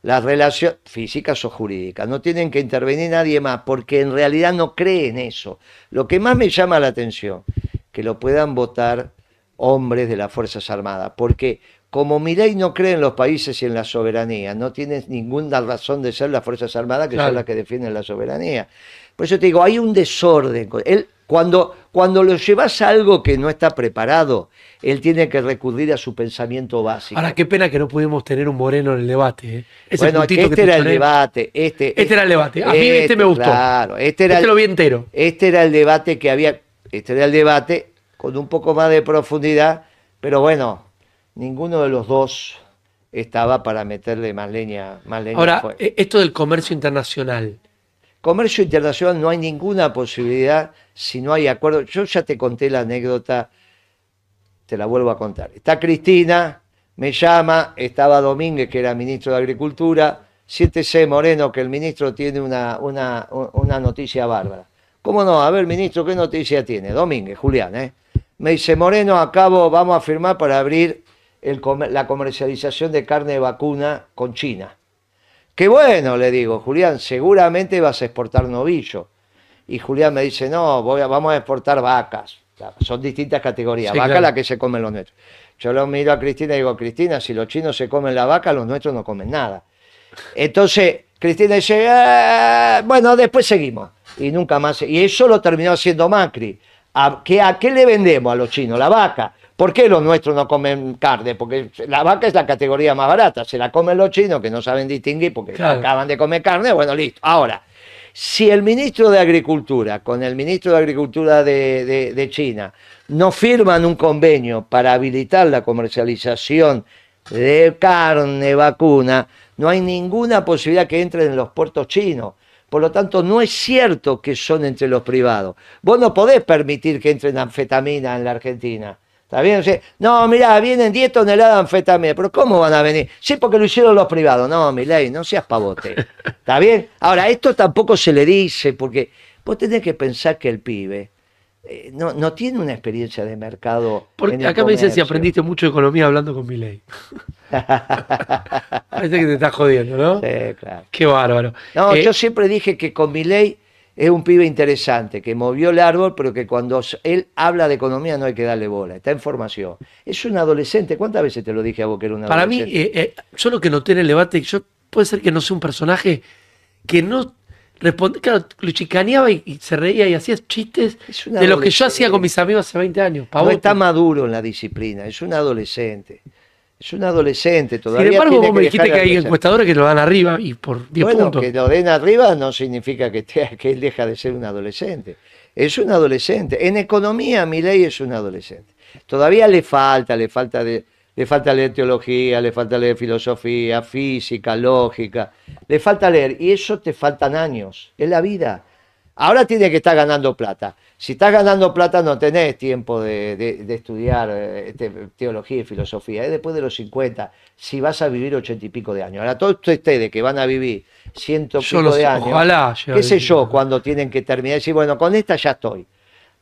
Las relaciones físicas o jurídicas, no tienen que intervenir nadie más, porque en realidad no cree en eso. Lo que más me llama la atención, que lo puedan votar hombres de las Fuerzas Armadas, porque como Milei no cree en los países y en la soberanía, no tiene ninguna razón de ser las Fuerzas Armadas, que
Claro.
son las que defienden la soberanía. Por eso te digo, hay un desorden. Él, cuando, cuando lo llevas a algo que no está preparado, él tiene que recurrir a su pensamiento básico.
Ahora, qué pena que no pudimos tener un moreno en el debate. ¿eh? Ese
bueno,
que
este
te
era el debate. Este,
Este era el debate. A mí este me gustó.
Claro, este era
Este
el-
lo vi entero.
este era el debate que había, este era el debate con un poco más de profundidad, pero bueno, ninguno de los dos estaba para meterle más leña, más leña
Ahora, eh, esto del comercio internacional.
Comercio internacional no hay ninguna posibilidad si no hay acuerdo. Yo ya te conté la anécdota, te la vuelvo a contar. Está Cristina, me llama, estaba Domínguez, que era ministro de Agricultura. Siéntese, Moreno, que el ministro tiene una, una, una noticia bárbara. ¿Cómo no? A ver, ministro, ¿qué noticia tiene? Domínguez, Julián, ¿eh? Me dice, Moreno, acabo, vamos a firmar para abrir la comercialización de carne de vacuna con China. Qué bueno, le digo, Julián, seguramente vas a exportar novillo. Y Julián me dice, no, voy a- vamos a exportar vacas. Son distintas categorías.
Sí,
vaca
claro.
la que se comen los nuestros. Yo lo miro a Cristina y digo, Cristina, si los chinos se comen la vaca, los nuestros no comen nada. Entonces, Cristina dice, "Ah, bueno, después seguimos. Y nunca más. Y eso lo terminó haciendo Macri. ¿A qué, ¿A qué le vendemos a los chinos? La vaca. ¿Por qué los nuestros no comen carne? Porque la vaca es la categoría más barata. Se la comen los chinos que no saben distinguir porque
Claro.
acaban de comer carne. Bueno, listo. Ahora, si el ministro de Agricultura con el ministro de Agricultura de, China no firman un convenio para habilitar la comercialización de carne vacuna, no hay ninguna posibilidad que entren en los puertos chinos. Por lo tanto, no es cierto que son entre los privados. Vos no podés permitir que entren anfetamina en la Argentina. ¿Está bien? O sea, no, mirá, vienen 10 toneladas de anfetamina. ¿Pero cómo van a venir? Sí, porque lo hicieron los privados. No, Milei, no seas pavote. ¿Está bien? Ahora, esto tampoco se le dice, porque vos tenés que pensar que el pibe eh, no, no tiene una experiencia de mercado.
Porque acá me dicen si aprendiste mucho de economía hablando con Milei. Parece que te estás jodiendo, ¿no?
Sí, claro.
Qué bárbaro.
No,
Eh,
yo siempre dije que con Milei es un pibe interesante, que movió el árbol, pero que cuando él habla de economía no hay que darle bola, está en formación. Es un adolescente, ¿cuántas veces te lo dije a vos que era un
Para mí,
adolescente?
eh, eh, yo lo que noté en el debate, yo puede ser que no sea un personaje que no responde, claro, lo chicaneaba y, y se reía y hacía chistes de lo que yo
adolescente.
hacía con mis amigos hace 20 años.
no
pavote.
está maduro en la disciplina, es un adolescente. Es un adolescente,
Sin
todavía
embargo,
tiene
vos me dijiste que hay encuestadores que lo dan arriba y por 10
Bueno,
puntos.
que lo den arriba no significa que, te- que él deja de ser un adolescente. Es un adolescente. En economía, Milei es un adolescente. Todavía le falta, le falta, de- le falta leer teología, le falta leer filosofía, física, lógica. Le falta leer. Y eso te faltan años. Es la vida. Ahora tiene que estar ganando plata. Si estás ganando plata no tenés tiempo de, de- de estudiar eh, te- teología y filosofía. Es después de los 50, si vas a vivir ochenta y pico de años. Ahora, todos ustedes que van a vivir ciento pico de años,
ojalá a
qué sé yo, cuando tienen que terminar, decir, bueno, con esta ya estoy.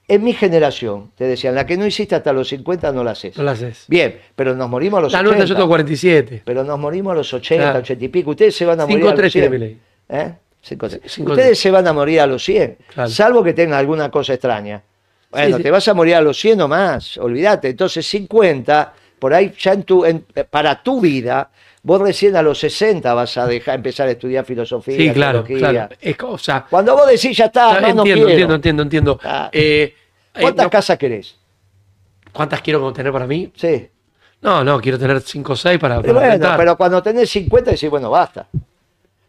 En mi generación, te decían, la que no hiciste hasta los 50 no la haces.
No lo haces.
Bien, pero nos morimos a los
La
80.
nuestra yo tengo 47.
Pero nos morimos a los 80,
Claro.
80 y pico. Ustedes se van a morir a
5-3
los
tiene
100.
Milei.
¿Eh? 5-3.
Cinco-
Ustedes se van a morir a los 100,
Claro.
salvo que tengan alguna cosa extraña. Bueno,
sí.
te vas a morir a los 100 o más, olvídate. Entonces 50, por ahí ya en tu, en- para tu vida, vos recién a los 60 vas a dejar empezar a estudiar filosofía,
Sí, claro, claro. Es o sea,
Cuando vos decís ya está,
entiendo,
no, no quiero.
entiendo, entiendo, entiendo.
Ah.
Eh, eh,
¿Cuántas
no,
casas querés?
¿Cuántas quiero tener para mí?
Sí.
No, no, quiero tener 5 o 6 para, para
bueno,
rentar.
pero cuando tenés 50 decís, bueno, basta.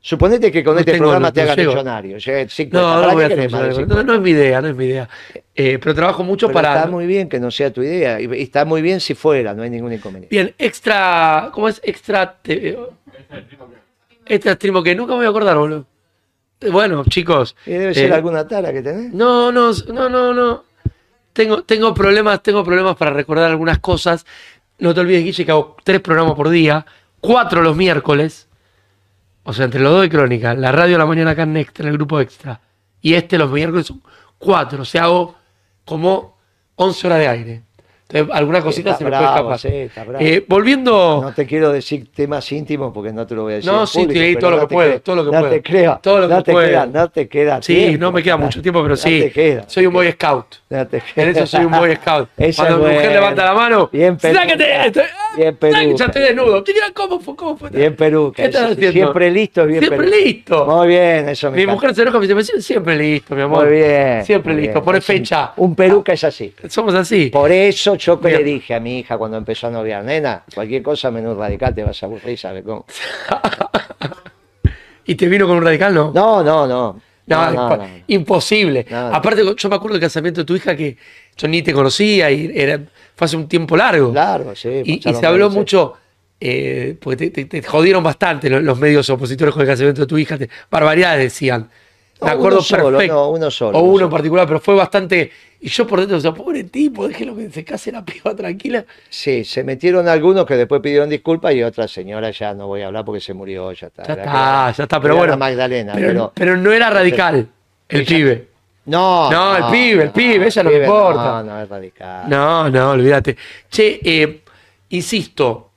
Suponete que con
No
este programa
no
te hagas millonario. Llegues 50.
No,
¿Para
no no,
50?
no es mi idea, no es mi idea. Eh, pero trabajo mucho
Pero
para.
Está muy bien que no sea tu idea. Y está muy bien si fuera, no hay ningún inconveniente.
Bien, extra. ¿Cómo es? Extra. te- Extra stream que nunca me voy a acordar, boludo. Eh, Bueno, chicos.
Y debe
eh,
ser alguna tara que tenés.
No, no, no, no, no. Tengo, tengo problemas, tengo problemas para recordar algunas cosas. No te olvides, Guille, que hago tres programas por día, cuatro los miércoles. O sea, entre los dos de Crónica, la radio a la mañana acá en Extra, en el grupo Extra. Y este los miércoles son cuatro. O sea, hago como 11 horas de aire. Entonces, alguna cosita
Está
se me puede escapar.
sí, está bravo.
Eh, volviendo.
No te quiero decir temas íntimos porque no te lo voy a decir.
No, sí,
público, pero
todo lo
no
que
te
puedo,
queda-
todo lo que
no
puedo.
te creo,
Todo lo
no
que
te
puedo.
queda, no te queda
sí,
tiempo,
no me queda mucho tiempo, pero
No
sí.
te queda,
soy
no
un
te
boy scout.
No te
En eso soy un boy scout. Cuando mi mujer levanta la mano, sácate.
Bien peluca.
Ya estoy desnudo. ¿Cómo fue? ¿Cómo fue?
Bien peruca.
¿Qué estás haciendo?
Siempre listo, bien
Siempre listo.
Muy bien, eso me
Mi
encanta.
mujer se enoja y me dice, siempre listo, mi amor.
Muy bien.
Siempre
muy
listo.
bien.
Pone
Es
fecha.
Un peruca es así.
Somos así.
Por eso yo que le dije a mi hija cuando empezó a noviar, nena, cualquier cosa menos radical te vas a aburrir, ¿sabes cómo?
¿Y te vino con un radical? No.
No, no, no.
No,
No, no,
impo-
no.
imposible.
No.
Aparte, yo me acuerdo del casamiento de tu hija que yo ni te conocía y era, fue hace un tiempo largo.
Claro, sí.
Y, y se habló mucho, eh, porque te, te- te jodieron bastante los, los medios opositores con el casamiento de tu hija, te- barbaridades decían. Me
No,
acuerdo
uno solo,
perfecto.
no, uno solo,
O
uno
en particular, pero fue bastante. Y yo por dentro, o sea, pobre tipo, déjelo que se case la piba tranquila.
Sí, se metieron algunos que después pidieron disculpas y otra señora ya no voy a hablar porque se murió, ya está.
Ya está,
que-
ya está, pero bueno.
Magdalena,
pero,
pero,
pero no era radical, el pibe.
No,
No, el pibe, el pibe, ella no me importa.
No, no es radical.
No, no, olvídate. Che, eh, insisto,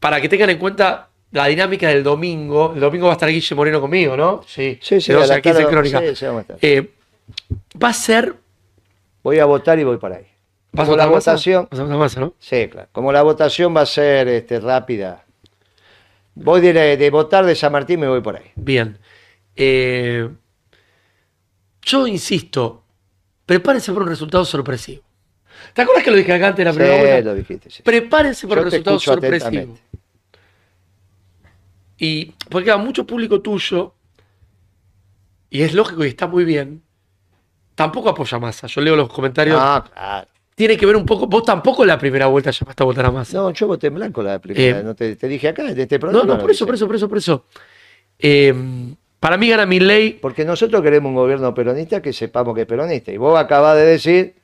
para que tengan en cuenta la dinámica del domingo, el domingo va a estar Guille Moreno conmigo, ¿no? Sí,
Sí, sí,
de
a
12
la
a 15
tarde-
Crónica.
sí, sí, vamos a estar.
Eh, va a ser.
Voy a votar y voy para ahí.
¿Vas a
Como la
votar masa?
votación,
Vas a votar masa, ¿no?
sí, claro. Como la votación va a ser este, rápida, voy de, de votar de San Martín me voy por ahí.
Bien. Eh, yo insisto, prepárense por un resultado sorpresivo. ¿Te acuerdas que lo dije acá antes de la primera
Sí, lo dijiste. sí.
Prepárense por
Yo
un resultado sorpresivo. Y porque hay mucho público tuyo, y es lógico y está muy bien, tampoco apoya masa. Yo leo los comentarios.
Ah, claro.
Tiene que ver un poco. Vos tampoco en la primera vuelta llamaste a votar a masa.
No, yo voté en blanco la primera.
Eh,
no te, te dije acá, de este
No,
programa.
no,
lo
por eso,
dije.
por eso, por eso, por eso. Eh, para mí gana mi ley.
Porque nosotros queremos un gobierno peronista que sepamos que es peronista. Y vos acabas de decir,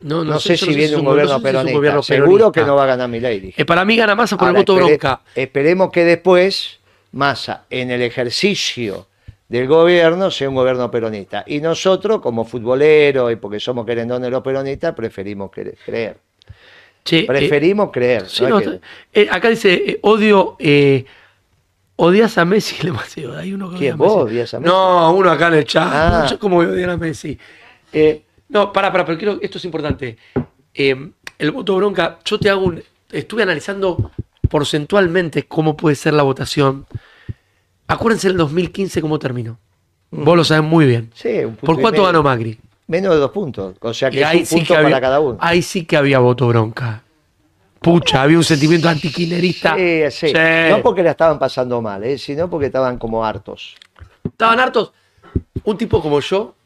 No,
no, sé
yo
si viene un
no
gobierno
sé si es un
peronista.
gobierno
Seguro
peronista.
que no va a ganar mi ley.
Eh, para mí gana masa por
Ahora,
el voto
espere-
bronca.
Esperemos que después Massa, en el ejercicio del gobierno, sea un gobierno peronista. Y nosotros, como futboleros y porque somos querendones los peronistas, preferimos cre- creer.
Che, eh,
Preferimos creer.
sí,
¿no?
no,
Es que-
eh, acá dice, eh, odio, odias a Messi, le más hay uno que
¿Quién,
odia a Messi.
vos odias a Messi?
No, uno acá en el chat.
Ah.
Yo cómo voy a odiar a Messi. Eh, no, para, para, pero quiero, esto es importante. Eh, el voto bronca, yo te hago un, estuve analizando porcentualmente cómo puede ser la votación. Acuérdense el 2015 cómo terminó. Vos lo sabés muy bien.
Sí, un punto
¿Por cuánto
medio.
ganó Macri?
Menos de dos puntos. O sea que
Y
es
ahí
un
sí,
punto
que
para cada uno.
ahí sí que había voto bronca. Pucha, había un sentimiento antiquinerista.
Sí, sí.
Sí.
No porque la estaban pasando mal, ¿eh? sino porque estaban como hartos.
Estaban hartos. Un tipo como yo,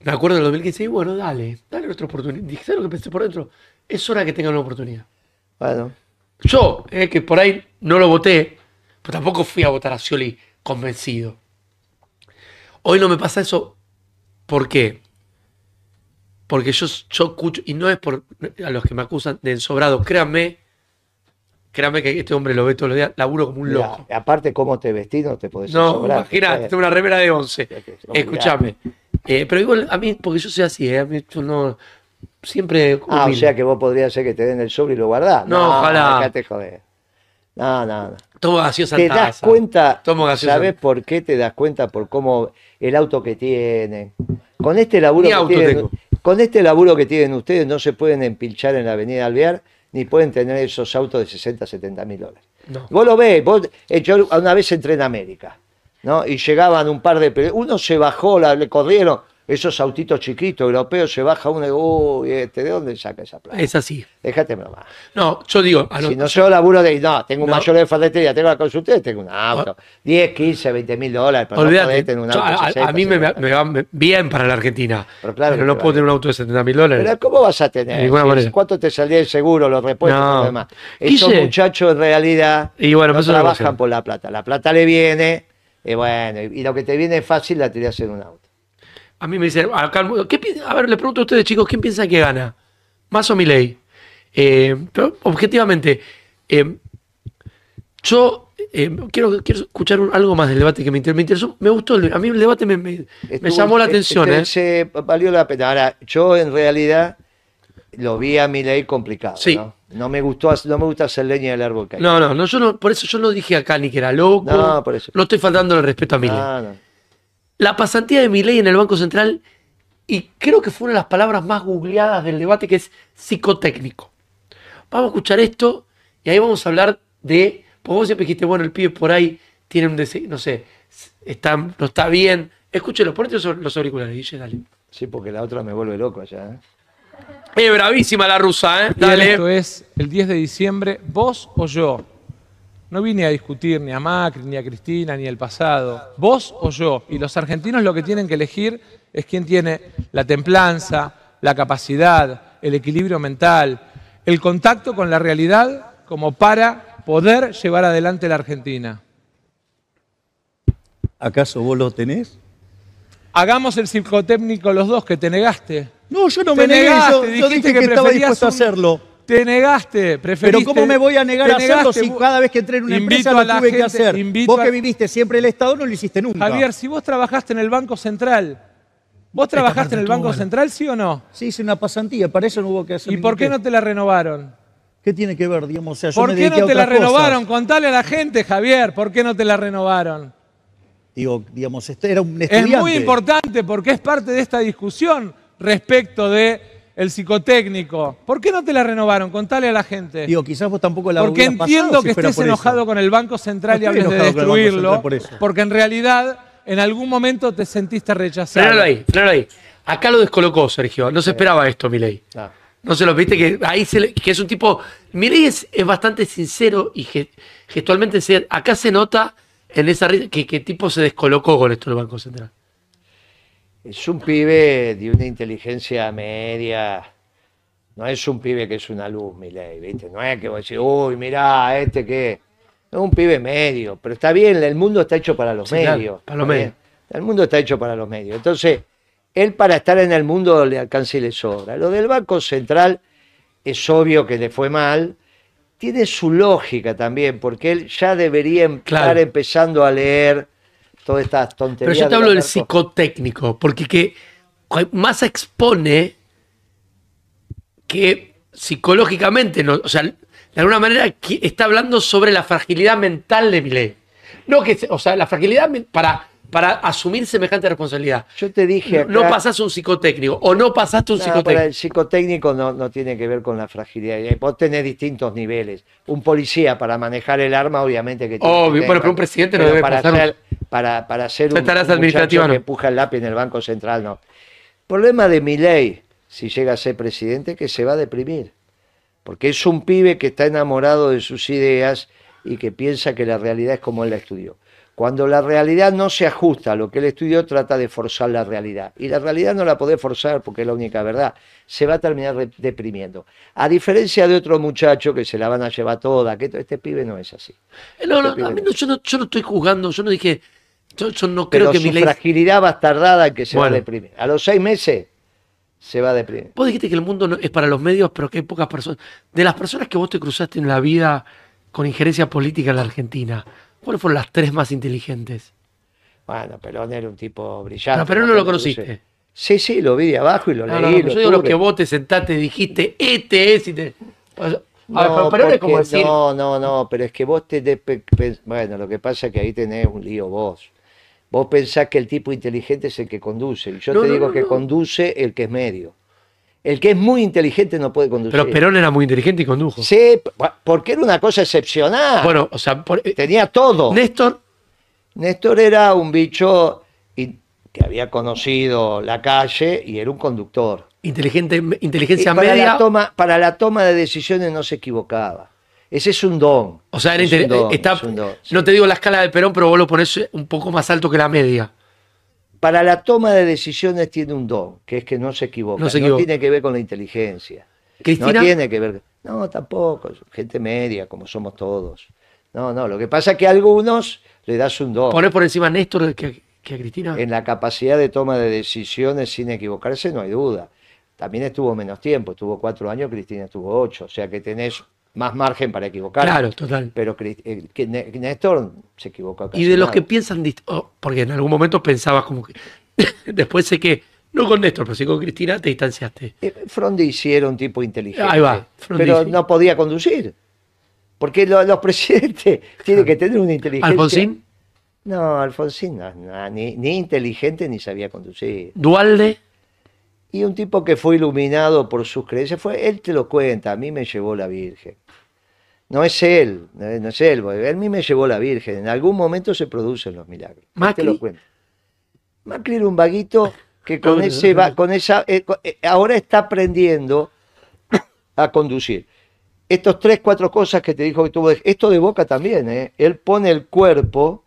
me acuerdo del 2015, y bueno, dale, dale otra oportunidad. Dije, ¿sabes lo que pensé por dentro? Es hora que tengan una oportunidad.
Bueno,
Yo, eh, que por ahí no lo voté, pero tampoco fui a votar a Scioli convencido. Hoy no me pasa eso. ¿Por qué? Porque yo, yo escucho, y no es por a los que me acusan de ensobrado, créanme, créanme que este hombre lo ve todos los días, laburo como un loco.
aparte cómo te vestís, no te podés
No,
sobrar.
imagínate, tengo una remera de 11.
No,
Escúchame. Eh, pero igual, a mí, porque yo soy así, eh, a mí yo no. Siempre.
Ah, o sea que vos podrías ser que te den el sobre y lo guardás.
No, ojalá.
Dejate joder. No, no, no.
Tomo gaseosa
Te das
taza.
cuenta. ¿sabes por qué te das cuenta? Por cómo el auto que tienen. Con este laburo
Ni
que
auto
tienen,
tengo.
Con este laburo que tienen ustedes no se pueden empilchar en la avenida Alvear ni pueden tener esos autos de 60, 70 mil dólares.
No.
Vos lo ves, vos, eh, yo una vez entré en América, ¿no? Y llegaban un par de... Uno se bajó, la, le corrieron, Esos autitos chiquitos europeos se baja uno y uy, este, ¿de dónde saca esa plata?
Es así.
Déjate nomás.
No, yo digo, a lo-
Si no yo laburo de, no, tengo un
No.
mayor de ferretería, tengo la consulta, tengo un auto. 10, 15, 20 mil dólares, no
olvídate.
podés tener un auto.
a, a-
60,
a mí me,
70.
me va bien para la Argentina.
Pero claro
pero
que
no
te
puedo tener un auto de 70 mil dólares.
Pero ¿cómo vas a tener? Si-. ¿Cuánto te salía el seguro, los repuestos y
No.
lo demás? Esos
Guille.
muchachos en realidad
Y bueno,
no
pues
trabajan por la plata. La plata le viene, y bueno, y lo que te viene fácil la tirás en un auto.
A mí me dicen, acá, ¿qué a ver, le pregunto a ustedes, chicos, ¿quién piensa que gana? ¿Más o Milei? Eh, pero objetivamente, eh, yo eh, quiero, quiero escuchar un- algo más del debate que me, inter- me interesó. Me gustó, el- a mí el debate me, me- me
Estuvo-
llamó la atención.
este
¿eh?
se- valió la pena. Ahora, yo en realidad lo vi a mi ley complicado.
Sí.
¿no? No me gustó, no me gusta hacer leña del árbol caído.
No, no, no, yo no, por eso yo no dije acá ni que era loco.
No, por eso.
No estoy faltando el respeto a Milei.
No, no.
La pasantía de Milei en el Banco Central, y creo que fue una de las palabras más googleadas del debate, que es psicotécnico. Vamos a escuchar esto y ahí vamos a hablar de. Porque vos siempre dijiste, bueno, el pibe por ahí tiene un deseo, no sé, está, no está bien. Escúchelo, ponete los, los auriculares, Guille, dale.
Sí, porque la otra me vuelve loco allá. ¿eh?
Eh, bravísima la rusa, ¿eh? Dale.
Esto es el 10 de diciembre, vos o yo. No vine a discutir ni a Macri, ni a Cristina, ni el pasado. Vos o yo. Y los argentinos lo que tienen que elegir es quién tiene la templanza, la capacidad, el equilibrio mental, el contacto con la realidad como para poder llevar adelante la Argentina.
¿Acaso vos lo tenés?
Hagamos el psicotécnico los dos que te negaste.
No, yo no
Te
me negué,
negaste,
yo, dije
que
que, estaba dispuesto a hacerlo.
Te negaste, preferiste.
Pero ¿cómo me voy a negar a hacerlo si cada vez que entré en una
Invito
empresa
a
lo
la
tuve que hacer?
invito
Vos
a-
que viviste siempre el Estado no lo hiciste nunca.
Javier, si vos trabajaste en el Banco Central, ¿vos trabajaste en el Banco Central, sí o no?
Sí, hice una pasantía, para eso no hubo que hacer
¿Y por qué no te la renovaron?
¿Qué tiene que ver, digamos? O sea, yo
¿Por
me
qué no te la
cosas.
renovaron? Contale a la gente, Javier, ¿por qué no te la renovaron?
Digo, digamos, este era un
Es
estudiante.
muy importante porque es parte de esta discusión respecto de el psicotécnico. ¿Por qué no te la renovaron? Contale a la gente.
Digo, quizás vos tampoco la
Porque
pasado
entiendo
si
que estés
por
enojado
eso.
con el Banco Central y
No
hables de
el
destruirlo,
por
porque en realidad en algún momento te sentiste rechazado.
Frenalo ahí, frenalo ahí. Acá lo descolocó, Sergio. No se esperaba esto, Milei.
No.
No se lo viste que ahí se le- que es un tipo. Milei es, es bastante sincero y ge- gestualmente se- acá se nota en esa risa que, que tipo se descolocó con esto del Banco Central.
Es un pibe de una inteligencia media. No es un pibe que es una luz, mi ley, ¿viste? No es que vos decís, uy, mirá, este que. Es un pibe medio, pero está bien, el mundo está hecho para los
Sí, claro,
medios.
para los medios.
El mundo está hecho para los medios. Entonces, él para estar en el mundo le alcanza y le sobra. Lo del Banco Central es obvio que le fue mal. Tiene su lógica también, porque él ya debería estar empezando a leer todas estas tonterías.
Pero yo te hablo del psicotécnico, porque que Massa expone que psicológicamente, no, o sea, de alguna manera está hablando sobre la fragilidad mental de Milei. No que, o sea, la fragilidad para, para asumir semejante responsabilidad.
Yo te dije
No, no pasaste un psicotécnico o no pasaste un
No,
psicotécnico.
para el psicotécnico no, no tiene que ver con la fragilidad. Eh, Vos tenés distintos niveles. Un policía para manejar el arma, obviamente que tiene
Obvio,
que
pero un presidente no debe pasar un-
para, para ser un,
tareas administrativas,
que
no.
empuja el lápiz en el Banco Central, no. Problema de mi ley, si llega a ser presidente, que se va a deprimir. Porque es un pibe que está enamorado de sus ideas y que piensa que la realidad es como él la estudió. Cuando la realidad no se ajusta a lo que él estudió, trata de forzar la realidad. Y la realidad no la podés forzar porque es la única verdad. Se va a terminar deprimiendo. A diferencia de otro muchacho que se la van a llevar toda, que este pibe no es así.
Eh, No, no,
Este
a mí
no.
no, yo, no, yo no estoy juzgando, yo no dije, yo, yo no creo
Pero
que
su
Milei...
fragilidad bastardada que se va a deprimir. A los seis meses se va a deprimir.
Vos dijiste que el mundo no- es para los medios, pero que hay pocas personas. De las personas que vos te cruzaste en la vida con injerencia política en la Argentina, ¿cuáles fueron las tres más inteligentes?
Bueno, Perón era un tipo brillante.
No, Perón no lo conociste.
Sí, sí, lo vi de abajo y lo
No,
leí.
no, no,
lo
yo digo lo que vos te sentaste, dijiste, este es y te. O sea, a ver,
No,
pero Perón es como
porque-
decir.
no, no, no, pero es que vos te... de- bueno, lo que pasa es que ahí tenés un lío vos. Vos pensás que el tipo inteligente es el que conduce. Y yo
No,
te
no,
digo
no,
que conduce el que es medio. El que es muy inteligente no puede conducir.
Pero Perón era muy inteligente y condujo.
Sí, porque era una cosa excepcional.
Bueno, o sea, por- eh,
Tenía todo.
Néstor,
Néstor era un bicho, que había conocido la calle y era un conductor.
Inteligente,
Y
inteligencia
para,
media.
la toma, para la toma de decisiones no se equivocaba. Ese es un don.
O sea,
Es un don,
está,
es un don.
no te digo la escala de Perón, pero vos lo pones un poco más alto que la media.
Para la toma de decisiones tiene un don, que es que no se equivoca.
No se equivoca.
tiene que ver con la inteligencia.
Cristina,
No tiene que ver. No, tampoco. Gente media, como somos todos. No, no. Lo que pasa es que a algunos le das un don.
ponés por encima a Néstor que, que a Cristina.
En la capacidad de toma de decisiones sin equivocarse, no hay duda. También estuvo menos tiempo, estuvo cuatro años, Cristina estuvo ocho. O sea que tenés más margen para equivocar.
Claro, total.
Pero eh, que Néstor se equivocó casi
Y de los que piensan, oh, porque en algún momento pensabas como que. Después sé que, no con Néstor, pero sí con Cristina, te distanciaste.
Eh, Frondizi era un tipo inteligente.
Ahí va, Frondizi.
Pero no podía conducir. Porque lo- los presidentes tienen que tener una inteligencia.
Alfonsín,
No, Alfonsín no, no, ni, ni inteligente ni sabía conducir.
Dualde,
Y un tipo que fue iluminado por sus creencias, fue, él te lo cuenta, a mí me llevó la Virgen. No es él, no es él, a mí me llevó la Virgen. En algún momento se producen los milagros.
Macri.
te lo cuenta. Macri era un vaguito que con
No,
ese
no,
con esa eh, eh, ahora está aprendiendo a conducir. Estos tres, cuatro cosas que te dijo que tuvo, esto de Boca también, ¿eh? él pone el cuerpo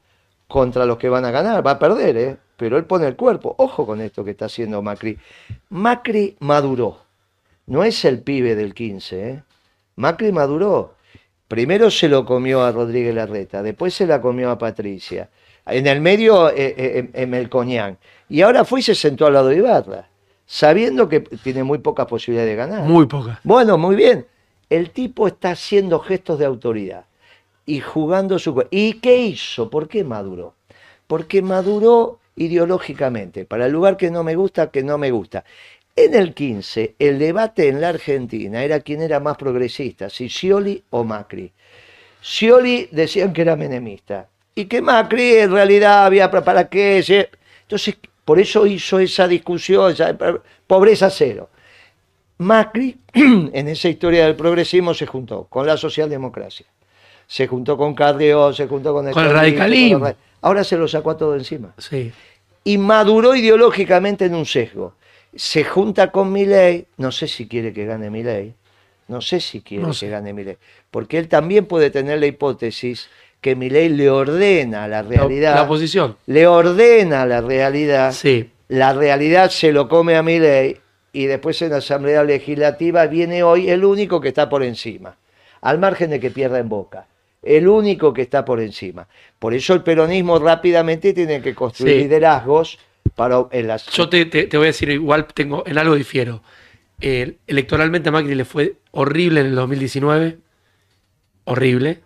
contra los que van a ganar, va a perder, ¿eh? Pero él pone el cuerpo. Ojo con esto que está haciendo Macri. Macri maduró, no es el pibe del 15, ¿eh? Macri maduró. Primero se lo comió a Rodríguez Larreta, después se la comió a Patricia. En el medio, eh, eh, eh, Melcoñán. Y ahora fue y se sentó al lado de Ibarra, sabiendo que tiene muy pocas posibilidades de ganar.
muy poca.
Bueno, muy bien. El tipo está haciendo gestos de autoridad y jugando su... ¿Y qué hizo? ¿Por qué maduró? Porque maduró ideológicamente, para el lugar que no me gusta, que no me gusta. En el 15, el debate en la Argentina era quién era más progresista, si Scioli o Macri. Scioli decían que era menemista y que Macri en realidad había para qué. Entonces, por eso hizo esa discusión, esa- pobreza cero. Macri, en esa historia del progresismo, se juntó con la socialdemocracia, se juntó con Carrió, se juntó con el,
Con el radicalismo.
con Ahora se lo sacó a todo encima.
Sí.
Y maduró ideológicamente en un sesgo. Se junta con Milei, no sé si quiere que gane Milei, no sé si quiere
No
que gane Milei, porque él también puede tener la hipótesis que Milei le ordena la realidad,
La oposición.
le ordena la realidad,
Sí.
la realidad se lo come a Milei y después en la Asamblea Legislativa viene hoy el único que está por encima, al margen de que pierda en boca. El único que está por encima. Por eso el peronismo rápidamente tiene que construir
Sí.
liderazgos para en las
Yo te, te- te voy a decir, igual tengo, en algo difiero. Eh, electoralmente a Macri le fue horrible en el 2019. Horrible.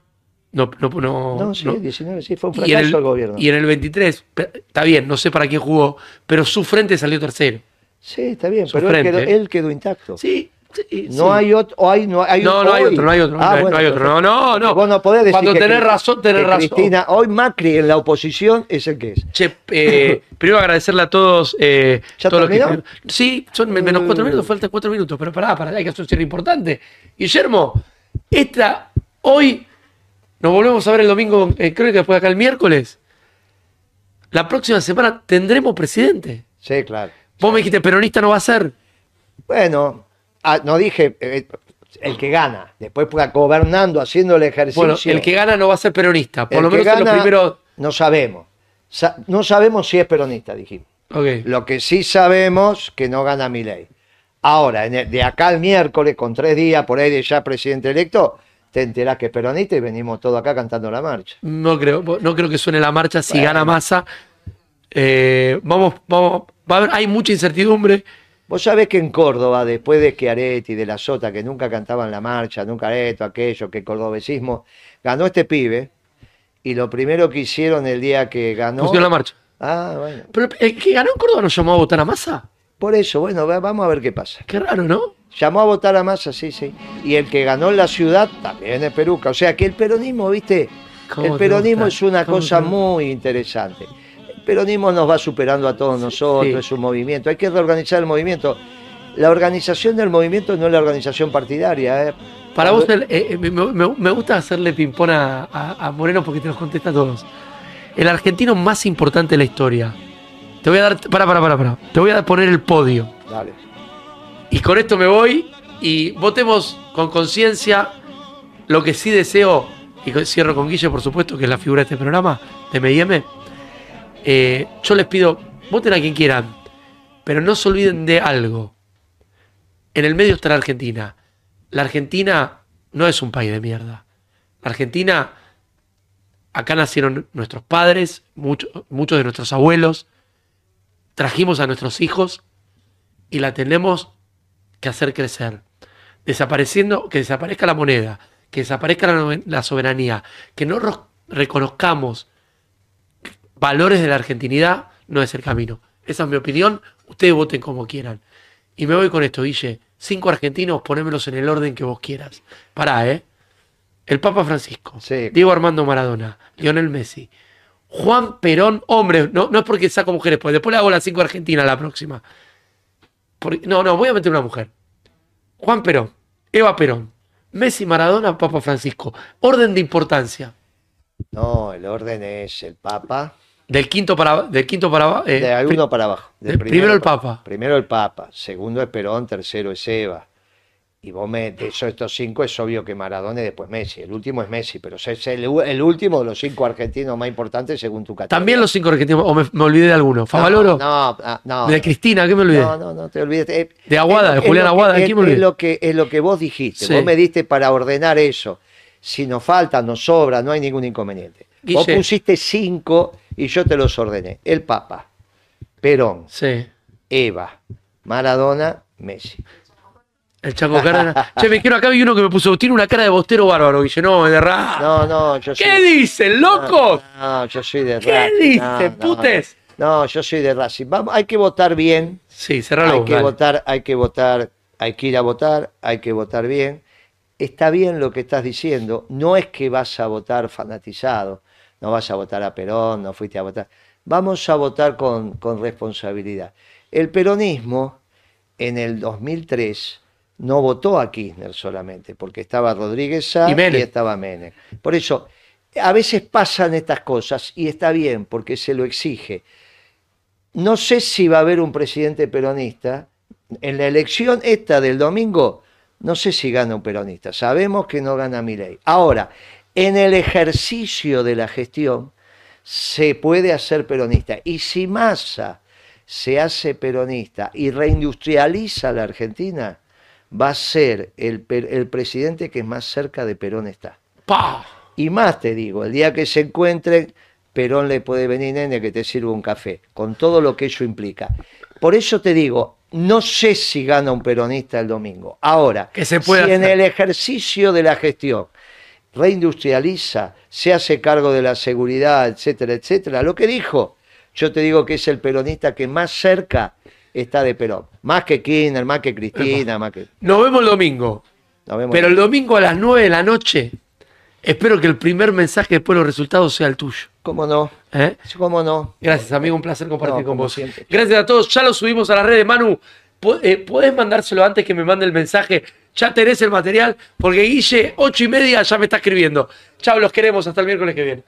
No, no, no,
No, sí,
no.
19, sí, fue un fracaso
el,
el gobierno.
y en el 23, pe- está bien, no sé para quién jugó, pero su frente salió tercero.
Sí, está bien,
su
pero él quedó, él quedó intacto.
Sí, sí,
No
sí.
hay otro, o hay, no hay,
No, no hay otro, no hay otro, no
Ah,
hay- no
bueno,
hay otro. No, no, no.
Vos no podés decir
Cuando
que
tenés
Cri-
razón, tenés
que
razón.
Cristina, hoy Macri en la oposición es el que es.
Che, eh, primero agradecerle a todos. Eh,
¿Ya
todos los que Sí, son men- menos cuatro
Mm.
minutos, faltan cuatro minutos, pero pará, pará, hay que hacer un cierre importante. Guillermo, esta, hoy, nos volvemos a ver el domingo, eh, creo que después acá el miércoles. La próxima semana tendremos presidente.
Sí, claro.
Vos me dijiste, peronista no va a ser.
Bueno, ah, no dije eh, el que gana, después pues, gobernando, haciendo el ejercicio.
Bueno, el que gana no va a ser peronista, por
el
lo
que
menos en los
gana,
primeros.
No sabemos. Sa- no sabemos si es peronista, dijimos. Lo que sí sabemos que no gana Milei. Ahora, en el- de acá al miércoles, con tres días por ahí de ya presidente electo, te enterás que es peronista y venimos todos acá cantando la marcha.
No creo, no creo que suene la marcha si
Bueno.
gana masa. vamos, vamos, va a haber, hay mucha incertidumbre.
Vos sabés que en Córdoba, después de Schiaretti, de la Sota, que nunca cantaban la marcha, nunca esto, aquello, que el cordobesismo, ganó este pibe, y lo primero que hicieron el día que ganó...
Pusieron la marcha.
Ah, bueno.
Pero el que ganó en Córdoba no llamó a votar a masa.
Por eso, bueno, va- vamos a ver qué pasa.
Qué raro, ¿no?
Llamó a votar a Massa, sí, sí. Y el que ganó en la ciudad también es Peruca. O sea que el peronismo, viste,
¿Cómo
el peronismo es una
¿Cómo
cosa muy interesante. Peronismo nos va superando a todos nosotros,
Sí.
es un movimiento. Hay que reorganizar el movimiento. La organización del movimiento no es la organización partidaria. ¿eh?
Para
Cuando-
vos, el- eh, me, gusta hacerle ping-pong a, a- a Moreno porque te los contesta a todos. El argentino más importante de la historia. Te voy a dar. Para, para, para, para. Te voy a poner el podio.
Dale.
Y con esto me voy y votemos con conciencia lo que sí deseo, y cierro con Guille, por supuesto, que es la figura de este programa, de M&M. Eh, yo les pido, voten a quien quieran, pero no se olviden de algo. En el medio está la Argentina. La Argentina no es un país de mierda. La Argentina, acá nacieron nuestros padres, mucho- muchos de nuestros abuelos, trajimos a nuestros hijos y la tenemos que hacer crecer. Desapareciendo, que desaparezca la moneda, que desaparezca la, soberanía, que no reconozcamos valores de la argentinidad, no es el camino. Esa es mi opinión. Ustedes voten como quieran. Y me voy con esto, Guille. Cinco argentinos, ponémelos en el orden que vos quieras. Pará, ¿eh? El Papa Francisco,
Sí.
Diego Armando Maradona, Lionel Messi, Juan Perón, hombre, no, no es porque saco mujeres, pues después le hago las cinco argentinas la próxima. Porque- no, no, voy a meter una mujer. Juan Perón, Eva Perón, Messi, Maradona, Papa Francisco. Orden de importancia.
No, el orden es el Papa,
Del quinto para del quinto para eh,
de alguno para abajo.
primero el Papa.
Primero el Papa, segundo es Perón, tercero es Eva. Y vos me, de esos estos cinco es obvio que Maradona y después Messi. El último es Messi, pero es el, el último de los cinco argentinos más importantes según tu categoría.
También los cinco argentinos, o me, me olvidé de alguno. Favaloro,
No, no, no.
de Cristina, ¿qué me olvidé?
No, no, no te olvides. Eh,
De Aguada, de Julián Aguada, ¿de
es-
quién me olvidé?
Es lo que, es lo que vos dijiste.
Sí.
Vos me diste para ordenar eso. Si nos falta, nos sobra, no hay ningún inconveniente. Vos pusiste cinco y yo te los ordené. El Papa, Perón,
Sí.
Eva, Maradona, Messi.
El Chango Cárdenas. che, me quiero acá vi uno que me puso, tiene una cara de bostero bárbaro, Guille, no, de.
No, no, yo soy.
¿Qué dicen, locos?
No, yo soy de
¿Qué
Racing.
dicen,
No,
putes?
No, yo soy de Racing. Vamos, hay que votar bien.
Sí, cerralo.
hay que
dale.
votar, hay que votar, hay que ir a votar, hay que votar bien. Está bien lo que estás diciendo, no es que vas a votar fanatizado, no vas a votar a Perón, no fuiste a votar. Vamos a votar con, con responsabilidad. El peronismo en el 2003 no votó a Kirchner solamente, porque estaba Rodríguez Sá
Y
y, estaba Menem. Por eso, a veces pasan estas cosas y está bien, porque se lo exige. No sé si va a haber un presidente peronista. En la elección esta del domingo, no sé si gana un peronista. Sabemos que no gana Milei. Ahora, en el ejercicio de la gestión, se puede hacer peronista. Y si Massa se hace peronista y reindustrializa la Argentina, va a ser el, presidente que más cerca de Perón está.
Pa.
Y más te digo, el día que se encuentren, Perón le puede venir, nene, que te sirva un café, con todo lo que eso implica. Por eso te digo, no sé si gana un peronista el domingo. Ahora,
Que se puede
si en el ejercicio de la gestión reindustrializa, se hace cargo de la seguridad, etcétera, etcétera, lo que dijo, yo te digo que es el peronista que más cerca está de Perón. Más que Kirchner, más que Cristina, más que...
Nos vemos el domingo.
Nos vemos.
Pero el domingo a las 9 de la noche, espero que el primer mensaje después de los resultados sea el tuyo.
¿Cómo no?
¿eh?
¿Cómo no?
Gracias, amigo. Un placer compartir
No,
con vos.
siempre.
Gracias a todos. Ya lo subimos a las redes. Manu, po- eh, ¿podés mandárselo antes que me mande el mensaje? Ya tenés el material, porque Guille, ocho y media, ya me está escribiendo. Chao, los queremos. Hasta el miércoles que viene.